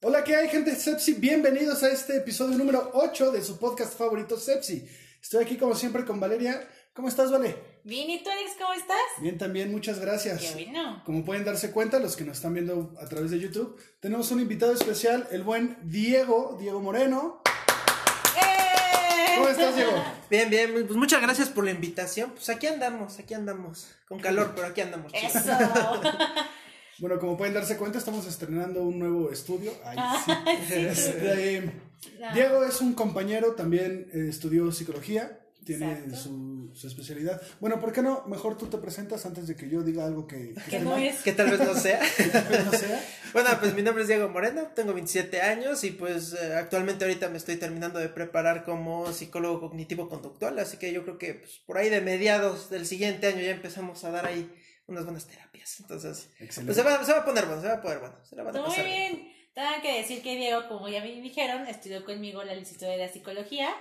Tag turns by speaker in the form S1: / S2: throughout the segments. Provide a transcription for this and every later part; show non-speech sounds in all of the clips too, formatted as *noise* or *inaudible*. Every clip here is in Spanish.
S1: Hola, ¿qué hay, gente de Sepsi? Bienvenidos a este episodio número 8 de su podcast favorito, Sepsi. Estoy aquí, como siempre, con Valeria. ¿Cómo estás, Vale?
S2: Bien, ¿y tú, Alex, cómo estás?
S1: Bien, también, muchas gracias.
S2: Qué bueno.
S1: Como pueden darse cuenta, los que nos están viendo a través de YouTube, tenemos un invitado especial, el buen Diego, Diego Moreno. ¿Cómo estás, Diego?
S3: Bien, bien, pues muchas gracias por la invitación. Pues aquí andamos, aquí andamos. Con calor, pero aquí andamos. chicos.
S2: Eso. *laughs*
S1: Bueno, como pueden darse cuenta, estamos estrenando un nuevo estudio. Ay, *laughs* sí.
S2: Sí.
S1: Este,
S2: No.
S1: Diego es un compañero, también eh, estudió psicología, tiene su, su especialidad. Bueno, ¿por qué no? Mejor tú te presentas antes de que yo diga algo que, que
S2: no es.
S3: Que tal vez no *laughs* sea.
S1: que no sea.
S3: bueno, pues mi nombre es Diego Moreno, tengo 27 años y pues eh, actualmente ahorita me estoy terminando de preparar como psicólogo cognitivo conductual, así que yo creo que pues, por ahí de mediados del siguiente año ya empezamos a dar ahí unas buenas terapias. Entonces, pues se va, se va a poner bueno, se va a poner bueno. Se la van a
S2: Muy
S3: pasar
S2: bien. Tengo que decir que Diego, como ya me dijeron, estudió conmigo la licenciatura de la psicología.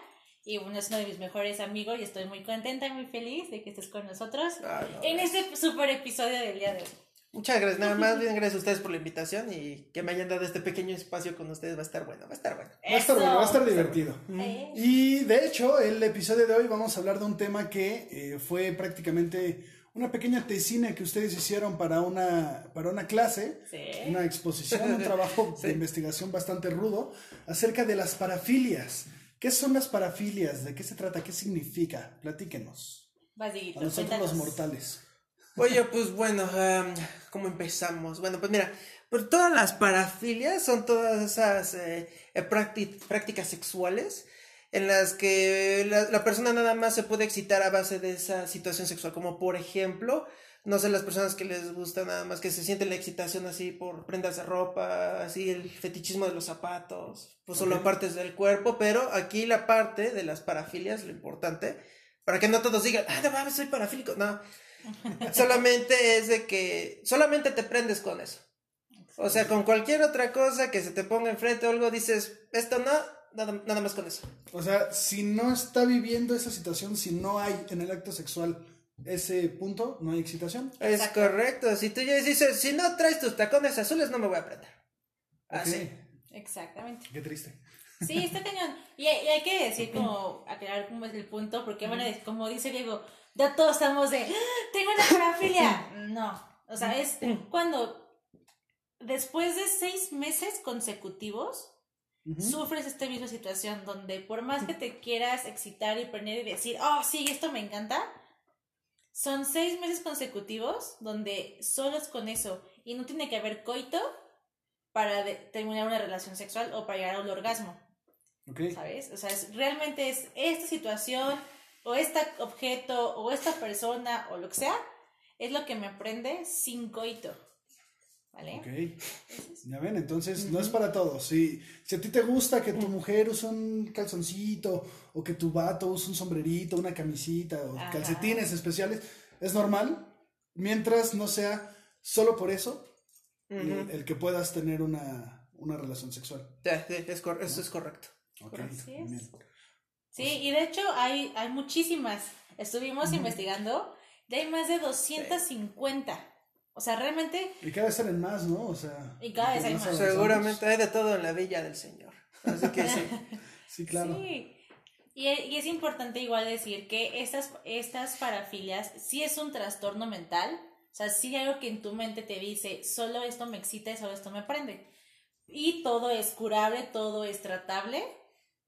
S2: Y bueno, es uno de mis mejores amigos y estoy muy contenta y muy feliz de que estés con nosotros
S3: Ah, no,
S2: en este super episodio del día de hoy.
S3: Muchas gracias, nada más *laughs* bien gracias a ustedes por la invitación y que me hayan dado este pequeño espacio con ustedes, va a estar bueno, va a estar bueno.
S1: Va a estar bueno, va a estar divertido.
S2: Eh,
S1: Y de hecho, el episodio de hoy vamos a hablar de un tema que eh, fue prácticamente una pequeña tesina que ustedes hicieron para una, para una clase,
S2: Sí.
S1: una exposición, un trabajo *laughs* de
S3: Sí.
S1: investigación bastante rudo acerca de las parafilias. ¿Qué son las parafilias? ¿De qué se trata? ¿Qué significa? Platíquenos.
S2: Vas, Dieguito,
S1: A nosotros
S2: cuéntanos.
S1: los mortales.
S3: Oye, pues bueno, em, ¿cómo empezamos? Bueno, pues mira, pues todas las parafilias son todas esas eh, eh, prácti- prácticas sexuales en las que la, la persona nada más se puede excitar a base de esa situación sexual, como por ejemplo, no sé, las personas que les gusta nada más que se sienten la excitación así por prendas de ropa, así el fetichismo de los zapatos, pues solo partes del cuerpo, pero aquí la parte de las parafilias, lo importante, para que no todos digan, ah, no mames, soy parafílico, no, *laughs* solamente es de que solamente te prendes con eso. O sea, con cualquier otra cosa que se te ponga enfrente o algo, dices, esto no, nada, nada más con eso.
S1: O sea, si no está viviendo esa situación, si no hay en el acto sexual ese punto, no hay excitación.
S3: Es
S2: Exacto.
S3: correcto. Si tú ya dices, si no traes tus tacones azules, no me voy a prender. Así.
S2: Exactamente.
S1: Qué triste.
S2: Sí, está cañón. Y hay, y hay que decir, como, aclarar cómo es el punto, porque, bueno, como dice Diego, ya todos estamos de, "Ah, tengo una parafilia. *laughs* No, o sea, es cuando después de seis meses consecutivos sufres esta misma situación, donde por más que te quieras excitar y prender y decir, oh, sí, esto me encanta, son seis meses consecutivos donde solo es con eso y no tiene que haber coito para terminar una relación sexual o para llegar al orgasmo.
S1: Ok.
S2: ¿sabes? O sea, es, realmente es esta situación o este objeto o esta persona o lo que sea, es lo que me prende sin coito, ¿vale?
S1: Ok. Ya ven, entonces no es para todos. Si, si a ti te gusta que tu mujer use un calzoncito o que tu vato use un sombrerito, una camisita o
S2: Ajá.
S1: calcetines especiales, es normal, mientras no sea solo por eso el,
S3: Ujú.
S1: el que puedas tener una, una relación sexual.
S3: Sí, sí, es cor- eso es correcto.
S1: Ok,
S2: Así es.
S1: bien.
S2: Sí, y de hecho hay, hay muchísimas. Estuvimos investigando y hay más de 250. O sea, realmente,
S1: Y cada vez salen más, ¿no? O sea,
S2: Y cada vez hay
S1: más.
S3: Seguramente hay de todo en la villa del Señor. Así que sí. *laughs*
S1: Sí, claro.
S2: sí. Y, y es importante igual decir que estas, estas parafilias sí es un trastorno mental. O sea, sí hay algo que en tu mente te dice, solo esto me excita, solo esto me prende. Y todo es curable, todo es tratable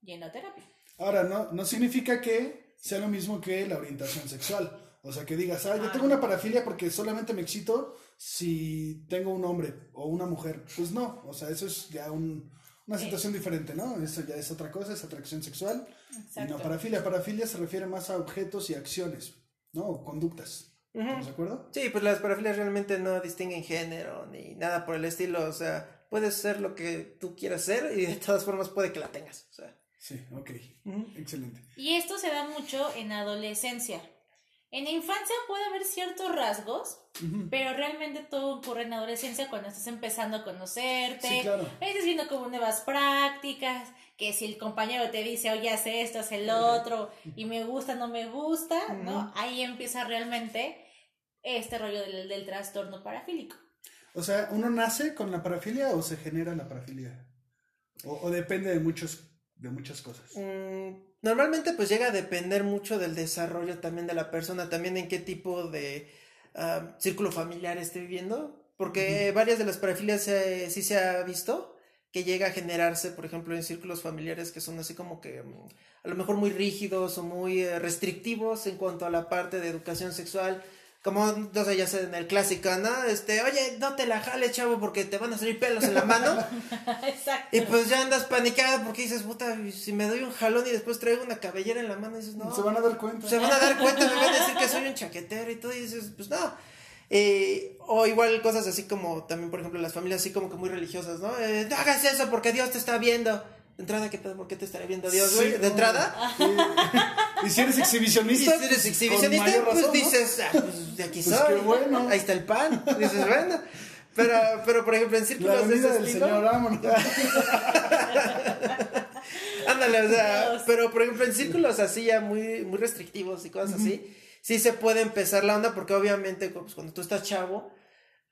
S2: y en la terapia.
S1: Ahora, no, no significa que sea lo mismo que la orientación sexual. O sea, que digas, ah, yo tengo una parafilia porque solamente me excito si tengo un hombre o una mujer. Pues no, o sea, eso es ya un- una situación diferente, ¿no? Eso ya es otra cosa, es atracción sexual. Y no parafilia. Parafilia se refiere más a objetos y acciones, ¿no? O conductas. ¿Estamos de acuerdo?
S3: Sí, pues las parafilias realmente no distinguen género ni nada por el estilo. O sea, puedes ser lo que tú quieras ser y de todas formas puede que la tengas. O sea,
S1: Sí, ok. Excelente.
S2: Y esto se da mucho en adolescencia. En la infancia puede haber ciertos rasgos, pero realmente todo ocurre en la adolescencia cuando estás empezando a conocerte,
S1: Sí, claro.
S2: estás viendo como nuevas prácticas, que si el compañero te dice, oye, haz esto, haz el otro, y me gusta, no me gusta, ¿no? Ahí empieza realmente este rollo del, del trastorno parafílico.
S1: O sea, ¿uno nace con la parafilia o se genera la parafilia? O, o depende de muchos de muchas cosas.
S3: Mm, Normalmente pues llega a depender mucho del desarrollo también de la persona, también en qué tipo de ah, círculo familiar esté viviendo, porque varias de las parafilias eh, sí se ha visto que llega a generarse, por ejemplo, en círculos familiares que son así como que mm, a lo mejor muy rígidos o muy eh, restrictivos en cuanto a la parte de educación sexual. Como, no sé, ya sé, en el clásico, ¿no? Este, oye, no te la jales, chavo, porque te van a salir pelos en la mano. *laughs*
S2: Exacto.
S3: Y pues ya andas paniquada porque dices, puta, si me doy un jalón y después traigo una cabellera en la mano, dices, no.
S1: se van a dar cuenta.
S3: Se van a dar cuenta, me van a decir que soy un chaquetero y todo, y dices, pues no. Eh, o igual cosas así como, también, por ejemplo, las familias así como que muy religiosas, ¿no? Eh, no hagas eso porque Dios te está viendo. De entrada, ¿qué pedo? ¿Por qué te estaría viendo Dios,
S1: Sí,
S3: güey?
S1: no.
S3: de entrada.
S1: Y si eres
S3: Y
S1: exhibicionista,
S3: si eres
S1: con
S3: exhibicionista,
S1: mayor
S3: pues
S1: razón, ¿no?
S3: dices, ah, pues de aquí
S1: Pues
S3: soy.
S1: qué bueno.
S3: Ahí está el pan. Dices, bueno. Pero, pero por ejemplo, en
S1: La
S3: círculos de
S1: venida
S3: ese
S1: del
S3: estilo.
S1: Señor. *laughs*
S3: Ándale, o sea,
S2: Dios.
S3: pero por ejemplo en círculos así ya muy, muy restrictivos y cosas así, sí se puede empezar la onda porque obviamente pues, cuando tú estás chavo,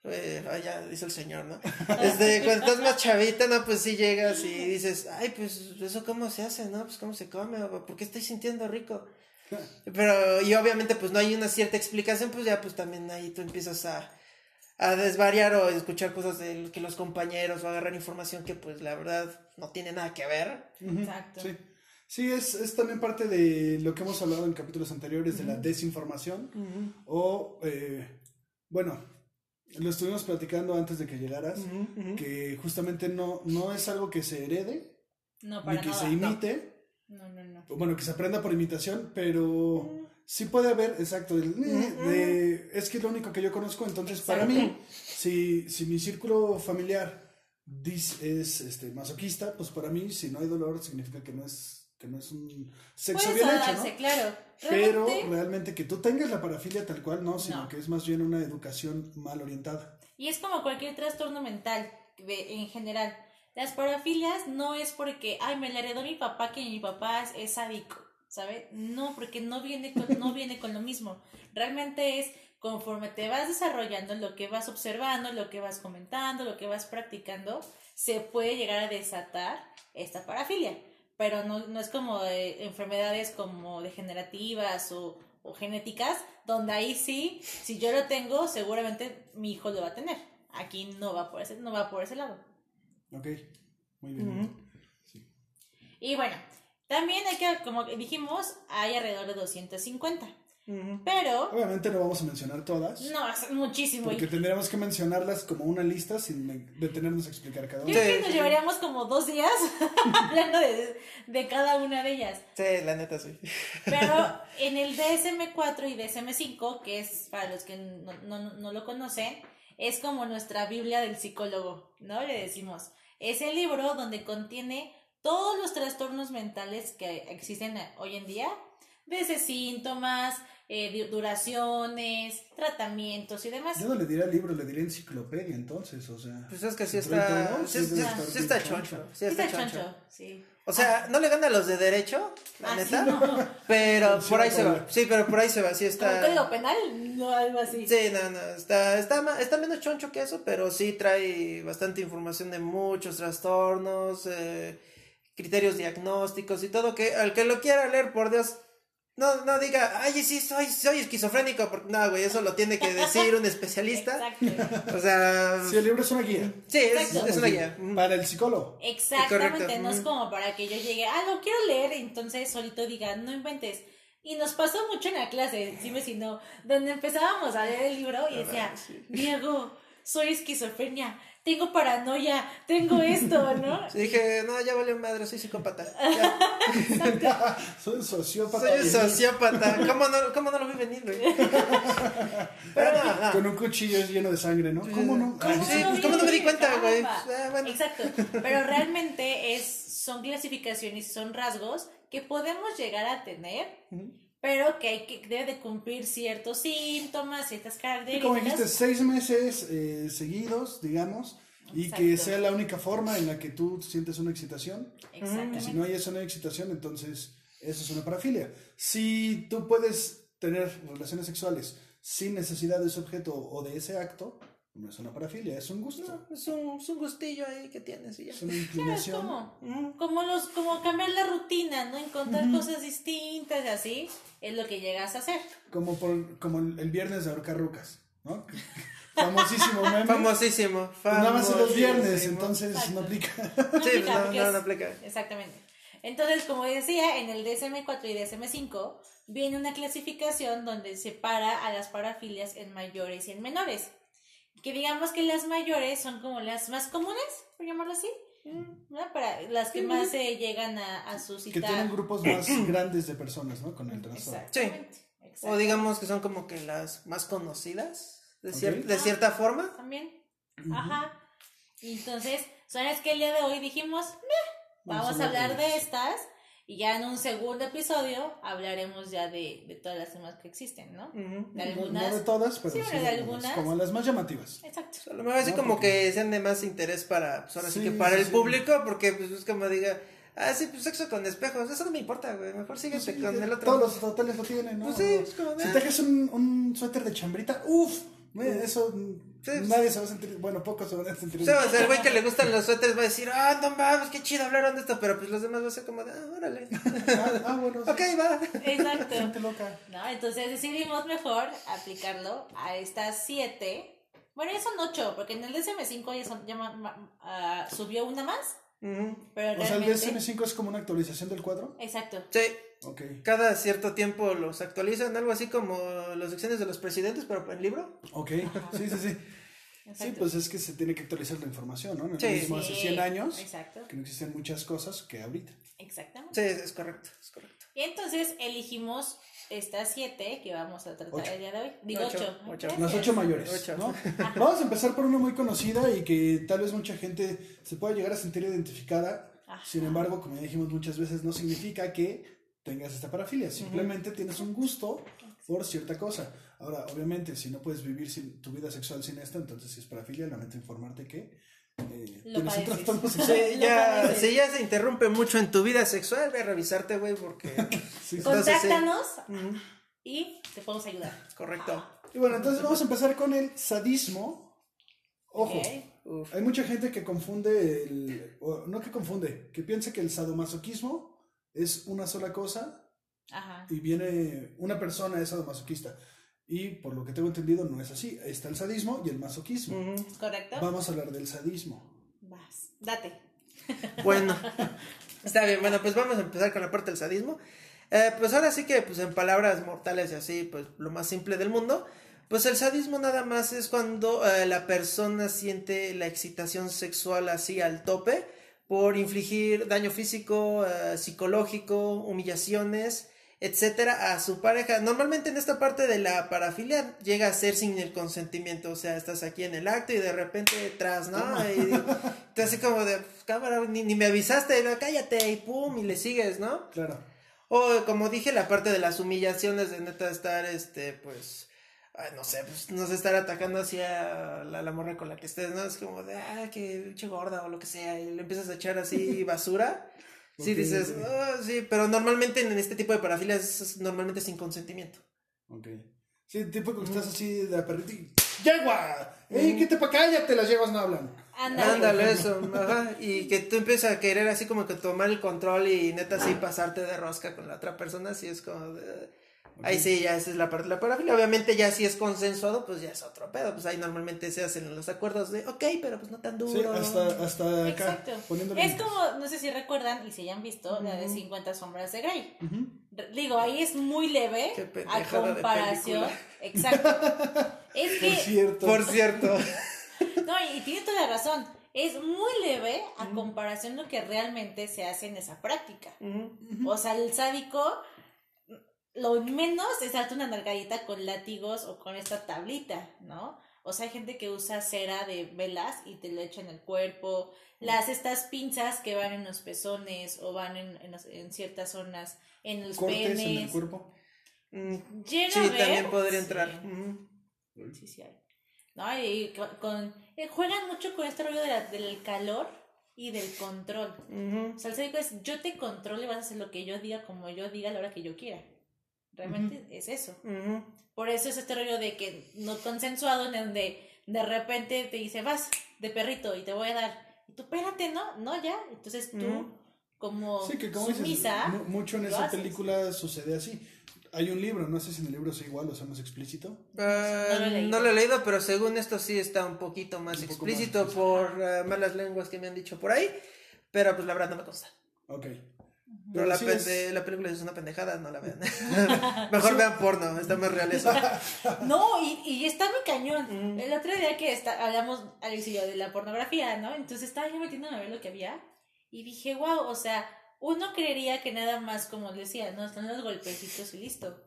S3: eh, ya dice el señor, ¿no? *laughs* Este, cuando estás más chavita, no, pues sí llegas y dices, ay, pues eso cómo se hace, ¿no? Pues cómo se come, o por qué estoy sintiendo rico. *laughs* Pero, y obviamente pues no hay una cierta explicación, pues ya pues también ahí tú empiezas a, a desvariar o escuchar cosas de que los compañeros o agarrar información que pues la verdad no tiene nada que ver.
S2: Exacto.
S1: Sí, sí es, es también parte de lo que hemos hablado en capítulos anteriores de la desinformación. O, eh, bueno, lo estuvimos platicando antes de que llegaras, que justamente no, no es algo que se herede,
S2: No,
S1: ni que
S2: nada.
S1: se imite,
S2: No, no, no.
S1: bueno, que se aprenda por imitación, pero sí puede haber, exacto, el, de- es que es lo único que yo conozco, entonces para mí, si, si mi círculo familiar dis- es este, masoquista, pues para mí, si no hay dolor, significa que no es, que no es un sexo bien hecho, ¿no?
S2: claro.
S1: Pero
S2: Realmente-
S1: realmente que tú tengas la parafilia tal cual, no, sino
S2: No.
S1: que es más bien una educación mal orientada.
S2: Y es como cualquier trastorno mental en general. Las parafilias no es porque, ay, me la heredó mi papá que mi papá es, es sádico, ¿sabes? No, porque no viene, con, no viene con lo mismo. Realmente es conforme te vas desarrollando, lo que vas observando, lo que vas comentando, lo que vas practicando, se puede llegar a desatar esta parafilia. Pero no, no es como de enfermedades como degenerativas o, o genéticas, donde ahí sí, si yo lo tengo, seguramente mi hijo lo va a tener. Aquí no va por ese, no va por ese lado.
S1: Ok, muy bien. Sí.
S2: Y bueno, también hay que, como dijimos, hay alrededor de 250. Pero,
S1: Obviamente no vamos a mencionar todas,
S2: no, es muchísimo.
S1: porque
S2: Y
S1: tendríamos que mencionarlas como una lista sin detenernos a explicar cada
S2: yo
S1: una.
S2: creo que nos
S3: sí.
S2: llevaríamos como dos días *laughs* hablando de, de cada una de ellas.
S3: Sí, la neta sí.
S2: Pero *laughs* en el DSM4 y DSM5, que es para los que no, no- no lo conocen, es como nuestra Biblia del psicólogo, ¿no? Le decimos. Es el libro donde contiene todos los trastornos mentales que existen hoy en día, desde síntomas, eh, du- duraciones, tratamientos y demás.
S1: Yo no le diría libro, le diría enciclopedia entonces, o sea.
S3: Pues es que sí está.
S1: todo,
S3: Sí,
S1: sí
S3: sí- está choncho. Sí
S2: Sí
S3: está
S2: está
S3: choncho.
S2: choncho, sí.
S3: O sea, no le gana a los de derecho, la
S2: Ah, sí,
S3: neta.
S2: no.
S3: Pero
S1: Sí,
S3: por ahí
S1: no,
S3: se
S1: no.
S3: va. Sí, pero por ahí se va. Sí
S2: Como
S3: está.
S2: código penal, no algo así.
S3: Sí, no, no, está, está, ma- está menos choncho que eso, pero sí trae bastante información de muchos trastornos, eh, criterios diagnósticos y todo, que al que lo quiera leer, por Dios, no, no diga, ay, sí, soy, soy esquizofrénico, porque no, güey, eso lo tiene que decir un especialista.
S2: Exacto.
S3: O sea,
S1: Sí, el libro es una guía.
S3: sí, es, una guía.
S1: Para el psicólogo.
S2: Exactamente,
S3: Correcto.
S2: no es como para que yo llegue, ah, lo quiero leer, entonces solito diga, no inventes. Y nos pasó mucho en la clase, dime si no, donde empezábamos a leer el libro y decía, Diego, soy esquizofrenia, tengo paranoia, tengo esto, ¿no? *laughs*
S3: Sí, dije, no, ya valió madre, soy psicópata. *laughs*
S1: Soy un sociópata.
S3: soy un sociópata. *laughs* ¿Cómo no, cómo no lo vi venir, güey? Pero no, no.
S1: Con un cuchillo lleno de sangre, ¿no? ¿Cómo no?
S2: ¿Cómo
S3: Sí,
S2: no
S3: pues, ¿cómo no me di cuenta, güey? Ah, bueno.
S2: Exacto, pero realmente es, son clasificaciones, son rasgos que podemos llegar a tener, pero que hay que debe de cumplir ciertos síntomas, ciertas
S1: Y
S2: características.
S1: como dijiste, seis meses eh, seguidos, digamos, y que sea la única forma en la que tú sientes una excitación.
S2: Exactamente.
S1: Y si no hay esa excitación, entonces eso es una parafilia. Si tú puedes tener relaciones sexuales sin necesidad de ese objeto o de ese acto, no es una parafilia, es un gusto.
S3: No, es, un, es un gustillo ahí que tienes y ya.
S1: Es una inclinación.
S2: como, como los, como cambiar la rutina, ¿no? Encontrar cosas distintas y así, es lo que llegas a hacer.
S1: Como, por, como el viernes de ahorcar rucas, ¿no? *laughs* Famosísimo meme.
S3: Famosísimo.
S1: Pues nada más en los viernes, entonces
S2: Exacto.
S1: no aplica.
S2: No *laughs*
S3: Sí,
S2: aplica,
S3: no, no, no aplica.
S2: Exactamente. Entonces, como decía, en el DSM-4 y DSM-5 viene una clasificación donde separa a las parafilias en mayores y en menores. Que digamos que las mayores son como las más comunes, por llamarlo así, ¿no? Para las que más se llegan a, a
S1: Que
S2: suscitar.
S1: tienen grupos más *clears throat* grandes de personas, ¿no? Con el trastorno.
S2: Exactamente.
S3: O digamos que son como que las más conocidas, de, cier-
S1: Ok.
S3: de cierta forma.
S2: También. Ajá. Y entonces, son las que el día de hoy dijimos, "Meh,
S1: Vamos a
S2: vamos a
S1: hablar de
S2: estas. Y ya en un segundo episodio hablaremos ya de, de todas las demás que existen, ¿no? De
S1: No-
S2: algunas.
S1: No de todas, pero
S2: Sí,
S1: sí, de
S2: de
S1: algunas. Como las más llamativas.
S2: Exacto.
S3: A lo mejor así
S1: No,
S3: como
S1: porque-
S3: que sean de más interés para, pues ahora sí,
S1: Sí,
S3: que para
S1: sí,
S3: el
S1: sí.
S3: público, porque pues es como diga, ah, sí, pues sexo con espejos, eso no me importa, güey, mejor síguete
S1: Sí,
S3: con el otro.
S1: Todos los hoteles lo tienen, ¿no?
S3: Pues sí, es como,
S1: Si
S3: ah.
S1: te dejas un, un suéter de chambrita, uff, eso mm,
S3: Sí,
S1: nadie se va a sentir, bueno, pocos se van a sentir.
S3: O sea, el güey que le gustan *laughs* los suéteres va a decir, ah, no mames, qué chido hablaron de esto, pero pues los demás va a ser como de, ah, órale. *laughs*
S1: ah, ah, bueno, sí,
S3: ok, va.
S2: Exacto.
S1: gente loca.
S2: ¿No? Entonces decidimos mejor aplicarlo a estas siete. Bueno, ya son ocho, porque en el DSM-5 ya, son, ya ma- ma- ah, subió una más. Pero
S1: O sea, el
S2: realmente.
S1: DSM-5 es como una actualización del cuadro.
S2: Exacto.
S3: Sí,
S1: Ok.
S3: cada cierto tiempo los actualizan, algo así como las secciones de los presidentes, pero en libro.
S1: Ok, sí, sí, sí. Sí,
S2: Exacto.
S1: pues es que se tiene que actualizar la información, ¿no? No es
S3: Sí.
S1: lo mismo hace
S2: Sí,
S1: 100 años,
S2: Exacto.
S1: que no existen muchas cosas que ahorita.
S2: Exactamente.
S3: Sí, es correcto, es correcto.
S2: Y entonces elegimos estas siete que vamos a tratar
S1: Ocho.
S2: el día de hoy. Digo
S3: Ocho,
S2: ocho.
S3: ocho.
S1: Las ocho mayores,
S3: Ocho.
S1: ¿no? Vamos a empezar por una muy conocida y que tal vez mucha gente se pueda llegar a sentir identificada.
S2: Ajá.
S1: Sin embargo, como ya dijimos muchas veces, no significa que tengas esta parafilia. Simplemente tienes un gusto por cierta cosa. Ahora, obviamente, si no puedes vivir sin, tu vida sexual sin esto, entonces si es parafilia, lamento informarte que eh, tienes un trastorno *laughs* sexual.
S3: Ya, si ya se interrumpe mucho en tu vida sexual, ve a revisarte, güey, porque... *laughs*
S1: Sí, sí.
S3: Entonces, sí.
S2: Contáctanos y te podemos ayudar.
S3: correcto.
S1: Y bueno, entonces vamos a empezar con el sadismo. Ojo, hay mucha gente que confunde el... o no que confunde, que piensa que el sadomasoquismo es una sola cosa
S2: Ajá.
S1: y viene una persona es sadomasoquista. Y por lo que tengo entendido no es así. Está el sadismo y el masoquismo.
S3: Ujú.
S2: ¿Es correcto?
S1: Vamos a hablar del sadismo.
S2: Vas. Date. *laughs*
S3: Bueno, está bien, bueno, pues vamos a empezar con la parte del sadismo. Eh, pues ahora sí que, pues en palabras mortales y así, pues lo más simple del mundo, pues el sadismo nada más es cuando eh, la persona siente la excitación sexual así al tope por infligir daño físico, eh, psicológico, humillaciones, etcétera, a su pareja. Normalmente en esta parte de la parafilia llega a ser sin el consentimiento, o sea, estás aquí en el acto y de repente tras, ¿no? Y te así como de, cámara, ni, ni me avisaste, no, cállate y pum, y le sigues, ¿no?
S1: Claro.
S3: O como dije, la parte de las humillaciones de neta estar, este, pues, ay, no sé, pues, no sé, estar atacando hacia la, la morra con la que estés, ¿no? Es como de, ah, que pinche gorda o lo que sea, y le empiezas a echar así *laughs* basura. Sí, dices,
S1: ok.
S3: "Ah, sí, pero normalmente en este tipo de parafilias es, es normalmente sin consentimiento.
S1: Ok. Sí, tipo que estás así de la perrita y... ¡Yegua! ¡Ey, qué te pa' cállate! Las yeguas no hablan.
S2: Ándale.
S3: Ándale, eso, *laughs* ajá, y que tú empiezas a querer así como que tomar el control y neta así pasarte de rosca con la otra persona, así es como de... Ahí sí, ya esa es la parte de la parafilia. Obviamente ya si es consensuado, pues ya es otro pedo. Pues ahí normalmente se hacen los acuerdos de, ok, pero pues no tan duro.
S1: Sí, hasta, hasta acá.
S2: Exacto.
S1: poniéndole
S2: Es como, no sé si recuerdan y si hayan visto la de 50 sombras de Grey. Digo, ahí es muy leve
S3: Qué
S2: a
S3: de
S2: comparación. Exacto. *laughs* Es
S1: Por
S2: que,
S1: cierto.
S3: Por cierto. *laughs*
S2: no, y tiene toda la razón. Es muy leve a comparación de lo que realmente se hace en esa práctica. O sea, el sádico, lo menos es darte una nalgadita con látigos o con esta tablita, ¿no? O sea, hay gente que usa cera de velas y te lo echa en el cuerpo. Las estas pinzas que van en los pezones o van en, en, ciertas zonas, en los
S1: Cortes en el
S2: penes.
S1: cuerpo.
S3: Mm,
S2: Llega
S3: Sí,
S2: a ver-
S3: también podría entrar.
S2: Sí.
S3: Ujú.
S2: Sí, sí hay. No, y co- con, eh, juegan mucho con este rollo de la- del calor y del control. O sea, el es yo te controlo y vas a hacer lo que yo diga, como yo diga, a la hora que yo quiera. Realmente es eso. Por eso es este rollo de que no consensuado, en donde de repente te dice, vas de perrito y te voy a dar. Y tú, espérate, ¿no? No, ya. Entonces tú,
S3: Ujú.
S2: como
S1: Sí, que como
S2: sumisa,
S1: mu- mucho en esa
S2: haces.
S1: película sucede así. Hay un libro, no sé si en el libro es igual o sea más explícito.
S3: Ah,
S2: No lo he leído.
S3: no lo he leído, pero según esto sí está un poquito más
S1: Un
S3: explícito
S1: más
S3: por eh, malas lenguas que me han dicho por ahí. Pero pues la verdad no me consta.
S1: Ok.
S3: Pero la,
S1: sí
S3: pende-
S1: es-
S3: la película es una pendejada, no la vean. *laughs* Mejor vean porno, está más real eso. *laughs*
S2: No, y, y está muy cañón. El otro día que está, hablamos, Alex y yo, de la pornografía, ¿no? Entonces estaba yo metiéndome a ver lo que había y dije, wow, o sea, uno creería que nada más, como decía, no están los golpecitos y listo.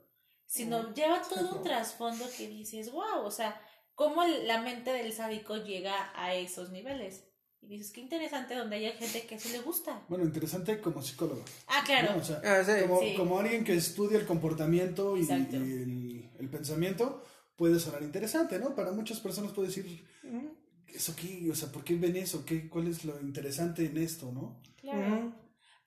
S2: Sino lleva todo un *laughs* trasfondo que dices, wow, o sea, cómo la mente del sádico llega a esos niveles. Y dices, qué interesante donde hay gente que sí le gusta.
S1: Bueno, interesante como psicólogo.
S2: Ah, claro.
S1: ¿no? O sea,
S3: Ah, sí.
S1: como,
S2: Sí.
S1: como alguien que estudia el comportamiento y, el, el pensamiento, puede sonar interesante, ¿no? Para muchas personas puede decir, ¿eso qué? O sea, ¿por qué ven eso? ¿Qué, ¿Cuál es lo interesante en esto, no?
S2: Claro.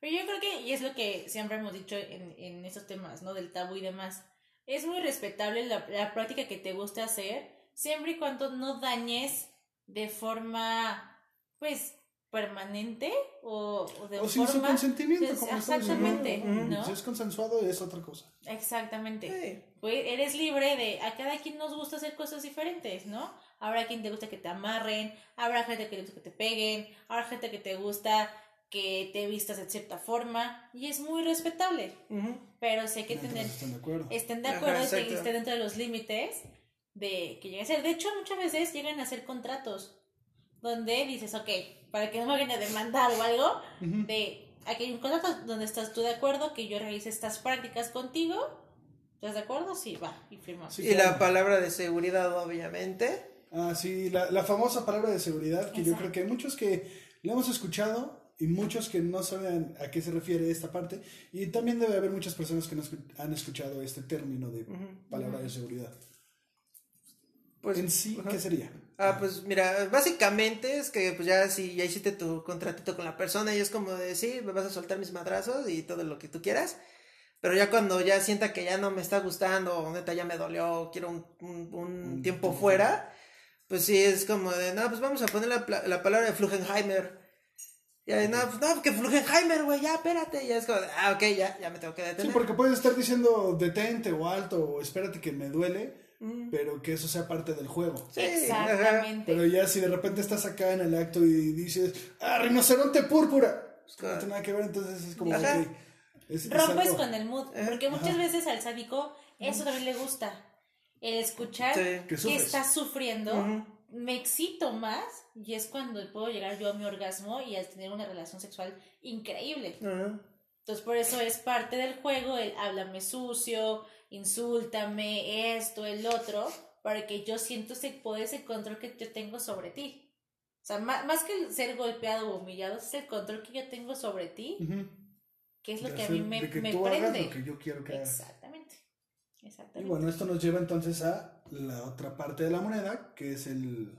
S2: Pero yo creo que, y es lo que siempre hemos dicho en, en estos temas, ¿no? Del tabú y demás. Es muy respetable la, la práctica que te guste hacer, siempre y cuando no dañes de forma, pues, permanente o, o de
S1: O sin su
S2: forma...
S1: consentimiento,
S2: Pues,
S1: como diciendo.
S2: ¿no?
S1: Si es consensuado, es otra cosa.
S2: Exactamente.
S3: Sí.
S2: Pues eres libre de, a cada quien nos gusta hacer cosas diferentes, ¿no? Habrá quien te gusta que te amarren, habrá gente que te gusta que te peguen, habrá gente que te gusta que te vistas de cierta forma y es muy respetable,
S3: Ujú.
S2: pero sé que tener,
S1: estén de acuerdo.
S2: estén de
S3: Ajá,
S2: acuerdo y que estén dentro de los límites de que llegue a ser. De hecho, muchas veces llegan a hacer contratos donde dices, ok, para que no me vayan a demandar o algo, de aquí hay un contrato donde estás tú de acuerdo que yo realice estas prácticas contigo. ¿Estás de acuerdo? Sí, va, y firmamos.
S1: Sí,
S3: Y
S1: claro.
S3: la palabra de seguridad, obviamente.
S1: Ah, sí, la, la famosa palabra de seguridad, que yo creo que hay muchos que la hemos escuchado y muchos que no saben a qué se refiere esta parte. Y también debe haber muchas personas que no han escuchado este término de palabra de seguridad.
S3: Pues,
S1: en sí. ¿qué sería?
S3: Ah, pues mira, básicamente es que pues ya si ya hiciste tu contratito con la persona y es como de sí, me vas a soltar mis madrazos y todo lo que tú quieras. Pero ya cuando ya sienta que ya no me está gustando, o neta ya me dolió, quiero un, un- un tiempo fuera, pues sí es como de, no, pues vamos a poner la, la palabra de Flugenheimer. Y ahí, no, pues no, que Flugenheimer, güey, ya, espérate. Ya es como ah, ok, ya, ya me tengo que
S1: Sí,
S3: detener.
S1: porque puedes estar diciendo detente o alto o espérate que me duele,
S3: Mm.
S1: pero que eso sea parte del juego.
S3: Sí, ajá.
S2: Exactamente.
S1: Pero ya si de repente estás acá en el acto y dices, ah, rinoceronte púrpura, pues no tiene nada que ver, entonces es como,
S3: Ajá.
S1: ok, es- es
S2: Rompes con el mood, porque muchas veces al sádico eso también le gusta. El escuchar
S3: Sí.
S1: Que
S2: que, estás sufriendo, me excito más y es cuando puedo llegar yo a mi orgasmo y a tener una relación sexual increíble.
S3: Ajá.
S2: Entonces por eso es parte del juego el háblame sucio, insúltame, esto, el otro, para que yo siento ese poder, ese control que yo tengo sobre ti. O sea, má- más, que el ser golpeado o humillado, es el control que yo tengo sobre ti, que es lo
S1: De
S2: que a mí me,
S1: de que
S2: me
S1: tú hagas
S2: prende.
S1: lo que yo quiero que hagas.
S2: Exactamente.
S1: Y
S2: Exactamente.
S1: bueno, esto nos lleva entonces a la otra parte de la moneda, que es el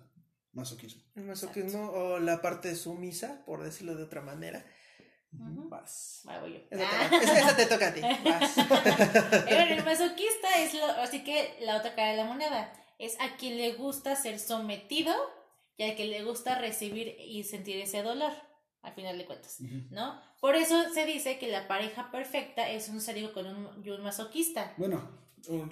S1: masoquismo.
S3: El masoquismo o la parte sumisa, por decirlo de otra manera. Vas.
S2: Voy yo.
S3: Esa
S2: Ah.
S3: te, esa- esa te toca a ti. *laughs* Vas. *laughs*
S2: Eh, bueno, el masoquista es lo, así que la otra cara de la moneda. Es a quien le gusta ser sometido y a quien le gusta recibir y sentir ese dolor, al final de cuentas. ¿no? Por eso se dice que la pareja perfecta es un sádico con un, y un masoquista.
S1: Bueno,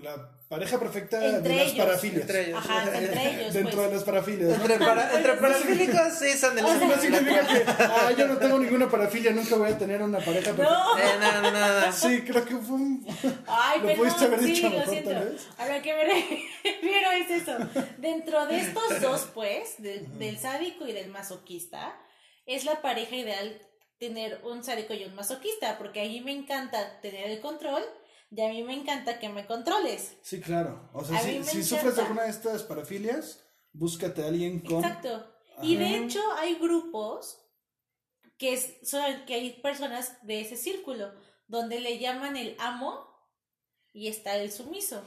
S1: la pareja perfecta
S2: Entre
S1: de las
S2: ellos.
S1: parafilias.
S3: Entre ellos.
S2: Ajá, entre *laughs* ellos,
S1: Dentro
S2: pues.
S1: de las parafilias. ¿no?
S3: Entre, para, entre parafílicos sí son de
S2: O
S3: los
S2: sea,
S1: No significa que ah, yo no tengo ninguna parafilia, nunca voy a tener una pareja perfecta.
S2: ¡No!
S3: Eh, no, no, no.
S1: Sí, creo que fue un...
S2: Ay,
S1: Lo pudiste haber
S2: sí,
S1: dicho
S2: lo
S1: mejor,
S2: siento.
S1: tal vez.
S2: A lo que me *laughs* refiero es eso. Dentro de estos dos, pues, del, del sádico y del masoquista, es la pareja ideal tener un sádico y un masoquista, porque a mí me encanta tener el control y a mí me encanta que me controles.
S1: Sí, claro. O sea,
S2: A
S1: si, si sufres de alguna de estas parafilias, búscate a alguien con...
S2: Exacto. Y de
S1: Ajá.
S2: hecho hay grupos que es, son, que hay personas de ese círculo donde le llaman el amo y está el sumiso.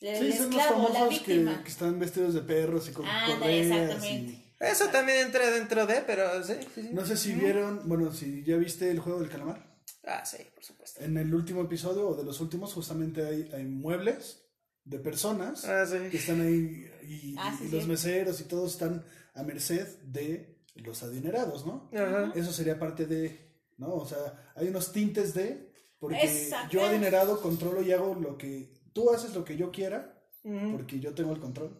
S2: El
S1: Sí, son los
S2: esclavo, la
S1: famosos que,
S2: víctima.
S1: que están vestidos de perros y con
S2: Ándale,
S1: correas y-
S2: exactamente.
S3: Eso también entra dentro de, pero sí, sí, sí.
S1: No sé si vieron, bueno, si ya viste el juego del calamar.
S3: Ah, sí, por supuesto.
S1: En el último episodio o de los últimos justamente hay, hay muebles de personas
S3: Ah,
S1: que
S3: sí.
S1: están ahí y,
S2: Ah, sí,
S1: y los meseros y todos están a merced de los adinerados, ¿no?
S3: Ajá.
S1: Eso sería parte de, ¿no? O sea, hay unos tintes de, porque
S2: Exacto.
S1: yo adinerado controlo y hago lo que, tú haces lo que yo quiera, porque yo tengo el control.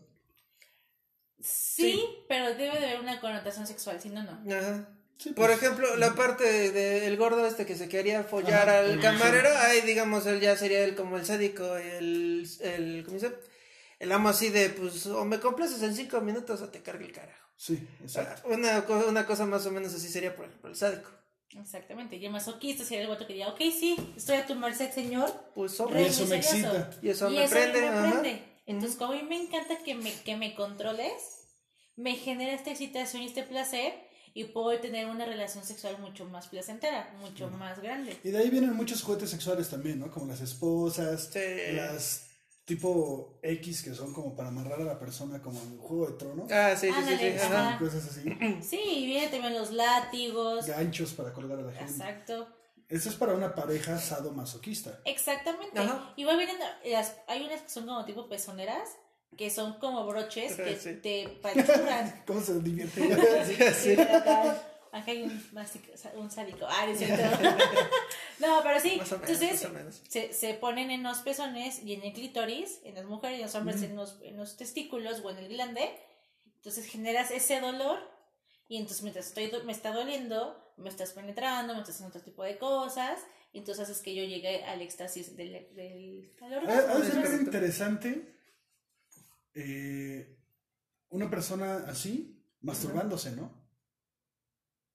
S2: Sí, pero debe de haber una connotación sexual, si no, no.
S3: Ajá.
S1: Sí,
S3: Por
S1: pues,
S3: ejemplo, la parte del gordo este que se quería follar
S1: Ajá,
S3: al camarero, ahí digamos, él ya sería el, como el sádico, el, el, ¿cómo se dice? El amo así de, pues, o me complaces en cinco minutos o te cargue el carajo.
S1: Sí, exacto.
S3: Una, co- una cosa más o menos así sería, por ejemplo, el sádico.
S2: Exactamente. Y el masoquista sería el voto que diga, ok, sí, estoy a tu merced, señor.
S3: Pues,
S1: Y
S3: sobre.
S2: Rey
S1: eso me excita.
S3: Y eso
S2: y
S3: me
S2: eso
S3: prende,
S2: me
S3: ajá.
S2: prende. Entonces, como a mí me encanta que me, que me controles, me genera esta excitación y este placer y puedo tener una relación sexual mucho más placentera, mucho más grande.
S1: Y de ahí vienen muchos juguetes sexuales también, ¿no? Como las esposas,
S3: Sí.
S1: las tipo X que son como para amarrar a la persona como en Juego de Tronos.
S3: Ah, sí, sí, sí,
S2: Ándale,
S3: sí,
S2: ajá.
S1: Cosas así.
S2: Sí, y vienen también los látigos.
S1: Ganchos para colgar a la gente.
S2: Exacto.
S1: Eso es para una pareja sadomasoquista.
S2: Exactamente.
S3: Ajá.
S2: Igual vienen las, hay unas que son como tipo pezoneras, que son como broches que
S3: Sí.
S2: te panchuran. *laughs*
S1: ¿Cómo se divierte?
S2: Sí, pero *laughs* acá, hay un, un sádico. Ah, no es cierto. *laughs* no, pero sí.
S3: Más o menos,
S2: Entonces,
S3: más o menos.
S2: se, se ponen en los pezones y en el clítoris, en las mujeres y en los hombres en, los, en los testículos o en el glande. Entonces generas ese dolor y entonces mientras estoy, me está doliendo, me estás penetrando, me estás haciendo otro tipo de cosas. Y entonces haces que yo llegue al éxtasis del, del
S1: Ha
S2: orgasmo.
S1: ser
S3: correcto.
S1: algo interesante eh, una persona así masturbándose, ¿no?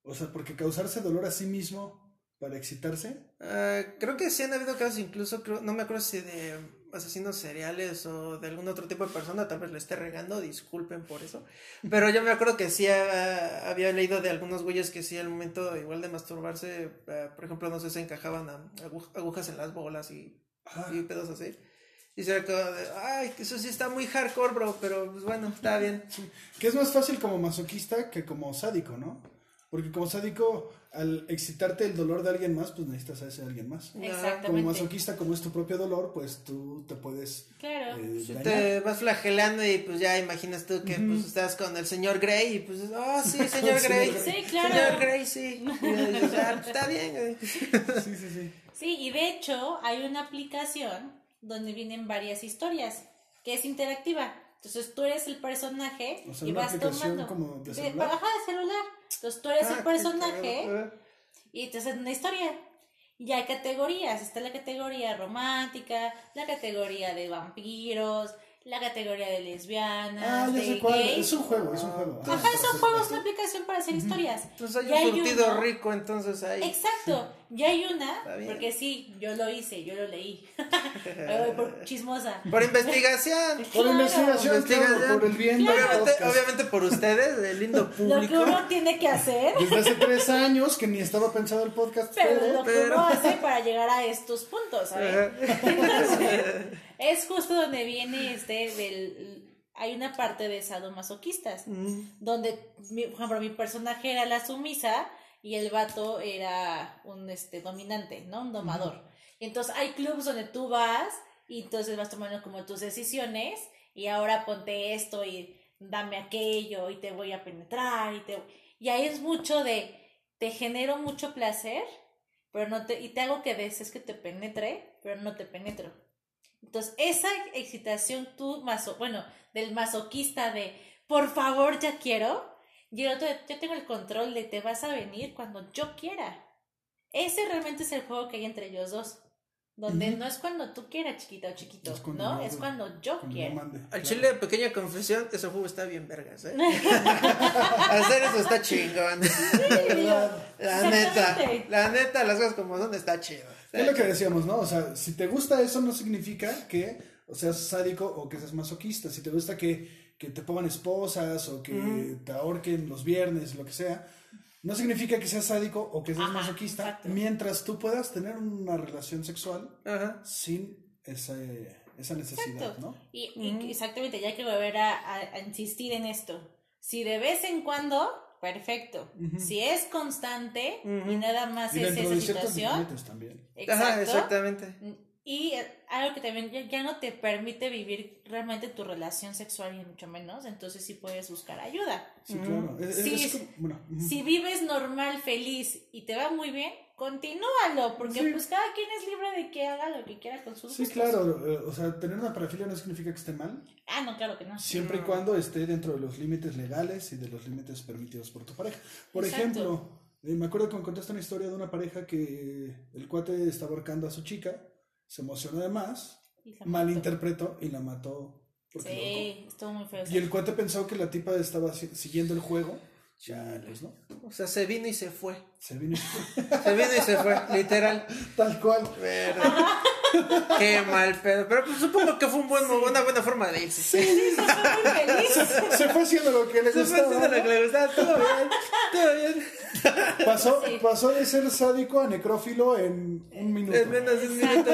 S1: O sea, porque causarse dolor a sí mismo para excitarse.
S3: Ah, creo que sí han habido casos, incluso, creo, no me acuerdo si de asesinos seriales o de algún otro tipo de persona, tal vez le esté regando, disculpen por eso. Pero yo me acuerdo que sí ah, había leído de algunos güeyes que sí al momento igual de masturbarse, ah, por ejemplo, no sé, se encajaban a- agujas en las bolas y, y pedos así. Y se como de, ay, eso sí está muy hardcore, bro, pero pues bueno, está bien.
S1: Que es más fácil como masoquista que como sádico, ¿no? Porque como sádico, al excitarte el dolor de alguien más, pues necesitas a ese alguien más. Como
S2: Exactamente.
S1: masoquista, como es tu propio dolor, pues tú te puedes
S2: Claro.
S1: eh,
S3: Si te vas flagelando y pues ya imaginas tú que pues estás con el señor Grey y pues, oh sí, *laughs* señor Grey.
S2: Sí, claro.
S3: Señor Grey, sí. Y "Ah, está bien.
S1: Sí, sí, sí.
S2: Sí, y de hecho hay una aplicación donde vienen varias historias, que es interactiva. Entonces tú eres el personaje
S1: O sea,
S2: y vas tomando.
S1: como de
S2: de,
S1: celular.
S2: ajá, de celular. Entonces tú eres
S3: Ah,
S2: el personaje
S3: cagado.
S2: y entonces es una historia. Y hay categorías. Está la categoría romántica, la categoría de vampiros, la categoría de lesbianas,
S1: Ah,
S2: de
S1: sé cuál.
S2: gays.
S1: Es un juego, es un juego.
S2: Ajá,
S1: sí,
S2: son
S1: sí,
S2: juegos,
S1: sí.
S2: una aplicación para hacer historias.
S3: Entonces hay
S2: hay
S3: un surtido
S2: uno-
S3: rico, entonces ahí.
S2: Exacto, ya hay una,
S3: Está bien.
S2: porque sí, yo lo hice, yo lo leí. *laughs* Por chismosa.
S3: Por investigación. *laughs*
S1: Por
S2: Claro.
S1: investigación,
S3: Investigación.
S1: claro, por el bien del
S3: Obviamente, obviamente por ustedes, el lindo
S2: Lo que
S3: público.
S2: uno tiene que hacer,
S1: Desde hace tres años que ni estaba pensado el podcast,
S2: pero
S1: pero...
S2: lo que
S3: pero-
S2: uno hace para llegar a estos puntos, ¿sabes? Entonces, *laughs* es justo donde viene este del... Hay una parte de sadomasoquistas, donde, mi- por ejemplo, mi personaje era la sumisa y el vato era un este, dominante, ¿no? Un domador. Y entonces hay clubs donde tú vas y entonces vas tomando como tus decisiones y ahora ponte esto y dame aquello y te voy a penetrar y te... Y ahí es mucho de, te genero mucho placer, pero no te... Y te hago que desees que te penetre, pero no te penetro. Entonces, esa excitación tú, maso, bueno, del masoquista de, por favor, ya quiero, y el otro yo tengo el control de, te vas a venir cuando yo quiera. Ese realmente es el juego que hay entre ellos dos. Donde no es cuando tú quieras, chiquita o chiquito,
S1: Es cuando
S2: ¿no?
S1: yo-
S2: Es cuando yo
S1: Cuando
S2: quiera.
S1: mande,
S3: Al
S1: claro.
S3: chile, pequeña confesión, ese juego está bien vergas, ¿eh? *laughs* Hacer eso está chingón. La neta, la neta, las cosas como son está chido.
S1: Es lo que decíamos, ¿no? O sea, si te gusta eso no significa que o seas sádico o que seas masoquista. Si te gusta que, que te pongan esposas o que te ahorquen los viernes, lo que sea, no significa que seas sádico o que seas
S2: Ajá,
S1: masoquista,
S2: exacto.
S1: mientras tú puedas tener una relación sexual
S3: Ajá.
S1: sin ese- esa necesidad,
S2: Exacto.
S1: ¿no?
S2: Y, y exactamente, ya hay que volver a, a- a insistir en esto. Si de vez en cuando, perfecto. Si es constante y nada más
S1: Y
S2: es esa situación,
S1: también.
S3: Ajá, exactamente.
S2: Y eh, algo que también ya, ya no te permite vivir realmente tu relación sexual y mucho menos, entonces sí puedes buscar ayuda.
S1: Sí, claro. Es- es-
S2: Sí,
S1: es como- bueno.
S2: Si vives normal, feliz y te va muy bien, continúalo, porque
S1: Sí.
S2: pues cada quien es libre de que haga lo que quiera con sus
S1: Sí,
S2: gustos.
S1: claro. eh, O sea, tener una parafilia no significa que esté mal,
S2: Ah, no, claro que no.
S1: siempre y cuando esté dentro de los límites legales y de los límites permitidos por tu pareja. Por
S2: Exacto.
S1: ejemplo, eh, me acuerdo que me contaste una historia de una pareja que el cuate estaba ahorcando a su chica, se emocionó de más, malinterpretó y la mató.
S2: Sí, estuvo muy feo.
S1: Y el cuate pensó que la tipa estaba si- siguiendo el juego. Ya, pues no.
S3: O sea, se vino y se fue.
S1: Se vino y-
S3: Se vino y se fue, literal. *laughs*
S1: tal cual.
S3: Verdad. *laughs* *laughs* Qué mal pedo. Pero pues, supongo que fue un buen, una buena forma de irse.
S1: Sí,
S2: Sí, fue muy feliz.
S1: se fue haciendo lo que le
S3: Se fue
S1: gustaba.
S3: haciendo lo que le gustaba. Todo bien. Todo bien.
S1: Pasó,
S2: Sí.
S1: pasó de ser sádico a necrófilo en un minuto.
S3: En menos de un minuto.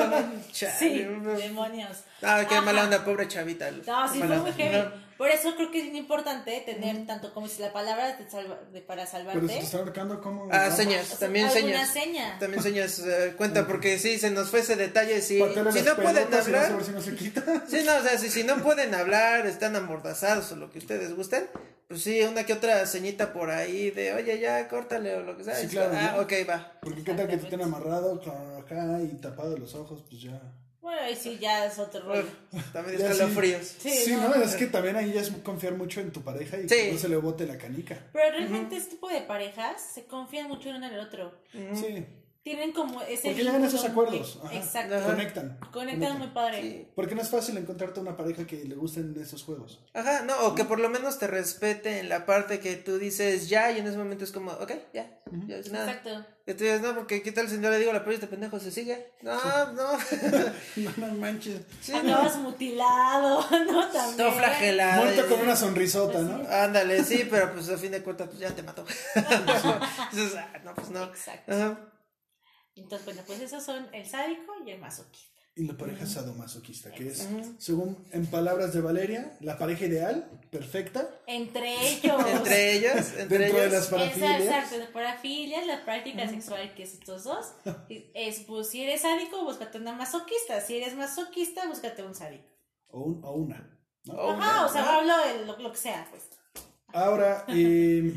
S3: Chale,
S2: Sí, demonios.
S3: Ah, qué
S2: Ajá.
S3: mala onda, pobre chavita.
S2: No, sí, fue muy heavy. Por eso creo que es importante tener tanto como si la palabra de salva- de para
S1: Pero si te
S2: salvarte.
S1: está ¿cómo?
S3: Ah, señas, también señas.
S2: seña.
S3: También señas eh, cuenta, porque sí, se nos fue ese detalle. Si, si no pueden hablar,
S1: si no se quita. *laughs*
S3: sí, no, o sea, si, si no pueden hablar, están amordazados o lo que ustedes gusten, pues sí, una que otra ceñita por ahí de, oye, ya, córtale o lo que sea.
S1: Sí, claro,
S3: Ah,
S1: ¿no?
S3: ok, va.
S1: Porque qué tal que te tienen amarrado acá y tapado los ojos, pues ya.
S2: Bueno, ahí sí ya es otro rollo.
S3: También escalofríos.
S2: Sí,
S1: Sí,
S2: no.
S1: no, es que también ahí ya es confiar mucho en tu pareja y
S3: Sí.
S1: que no se le bote la canica.
S2: Pero realmente este tipo de parejas se confían mucho el uno en el otro.
S1: Sí,
S2: Tienen como ese
S1: Porque llegan a esos acuerdos. Ajá.
S2: Exacto.
S3: Ajá.
S1: conectan.
S2: Conectan muy padre.
S3: Sí.
S1: Porque no es fácil encontrarte una pareja que le gusten esos juegos.
S3: Ajá, no, o que por lo menos te respete en la parte que tú dices ya y en ese momento es como, ok, ya, ya es nada.
S2: Exacto.
S3: Y tú dices, no, porque qué tal si yo le digo la pero este pendejo se sigue. No, no. *laughs*
S1: No, no manches.
S3: Sí,
S2: Acabas mutilado, *laughs* ¿no? También.
S3: Todo flagelado.
S1: Muerto con una sonrisota, ¿no?
S3: Ándale, sí, pero pues a fin de cuentas pues ya te mató. *laughs* Entonces, ah, no, pues no.
S2: Exacto.
S3: Ajá.
S2: Entonces, bueno, pues esos son el sádico y el masoquista.
S1: Y la pareja sadomasoquista, que es, según en palabras de Valeria, la pareja ideal, perfecta,
S2: Entre *laughs* ellos.
S3: Entre ellos, entre
S1: dentro de las parafilias.
S2: exacto, de parafilias, la práctica sexual que es estos dos. Es, pues, si eres sádico, búscate una masoquista. Si eres masoquista, búscate un sádico.
S1: O, un- o una. ¿no?
S3: O
S2: Ajá,
S3: una-
S2: o sea, hablo de lo, lo que sea, pues.
S1: Ahora, *laughs* eh,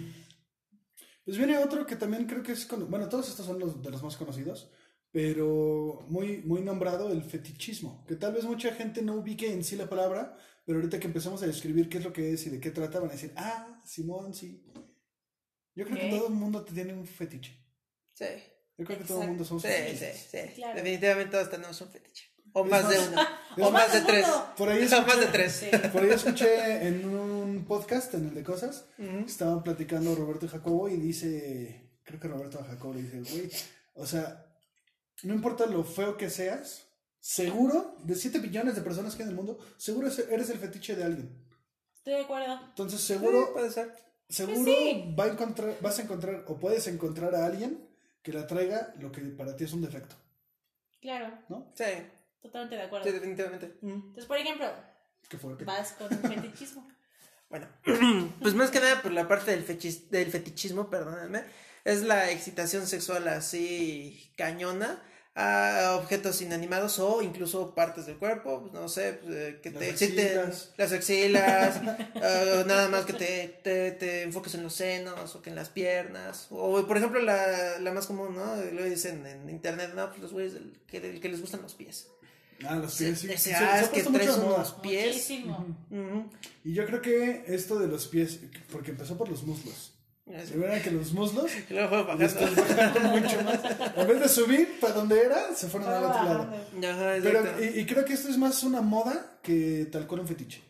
S1: pues viene otro que también creo que es, cono- bueno, todos estos son los de los más conocidos, pero muy, muy nombrado el fetichismo, que tal vez mucha gente no ubique en sí la palabra, pero ahorita que empezamos a describir qué es lo que es y de qué trata, van a decir, ah, Simón, sí. Yo creo que todo el mundo tiene un fetiche.
S3: Sí,
S1: Yo creo que todo el mundo somos
S3: sí,
S1: fetichistas.
S3: sí, sí.
S2: Claro.
S3: Definitivamente todos tenemos un fetiche. O más de uno.
S1: es
S3: O
S1: más
S3: más de tres.
S1: Por ahí
S3: O más de
S1: escuché-
S3: tres.
S2: Sí. *laughs*
S1: Por ahí escuché en un podcast, en el de cosas, estaban platicando Roberto y Jacobo y dice, creo que Roberto a Jacobo le dice, güey, o sea, no importa lo feo que seas, seguro, de 7 billones de personas que hay en el mundo, seguro es- eres el fetiche de alguien.
S2: Estoy de acuerdo.
S1: Entonces
S3: Sí,
S1: seguro,
S3: puede ser.
S1: seguro
S2: Pues sí.
S1: va a encontrar, vas a encontrar o puedes encontrar a alguien que le atraiga lo que para ti es un defecto,
S2: Claro,
S1: ¿no?
S3: Sí,
S2: totalmente de acuerdo.
S3: sí, definitivamente.
S2: Entonces, por ejemplo,
S1: Qué fuerte.
S2: vas con un *laughs* fetichismo.
S3: Bueno, *clears throat* pues más que nada por la parte del, fechis- del fetichismo, perdónenme, es la excitación sexual así cañona a objetos inanimados o incluso partes del cuerpo, pues, no sé, pues, eh, que
S1: Las
S3: te exciten
S1: axilas.
S3: las axilas, *laughs* eh, nada más que te, te, te enfoques en los senos o que en las piernas, o por ejemplo la, la más común, ¿no? Lo dicen en internet, no, pues los güeyes del- que, del que les gustan los pies.
S1: Ah, los pies, sí.
S3: Ese
S1: Se- se ha
S3: as que traes unos pies.
S2: Muchísimo.
S3: Ujú.
S1: Y yo creo que esto de los pies, porque empezó por los muslos. Se verán que los muslos
S3: Y luego
S1: después bajaron mucho más. En vez de subir para donde era, se fueron al otro lado.
S3: Ajá,
S1: Pero, y, y creo que esto es más una moda que tal cual un fetiche.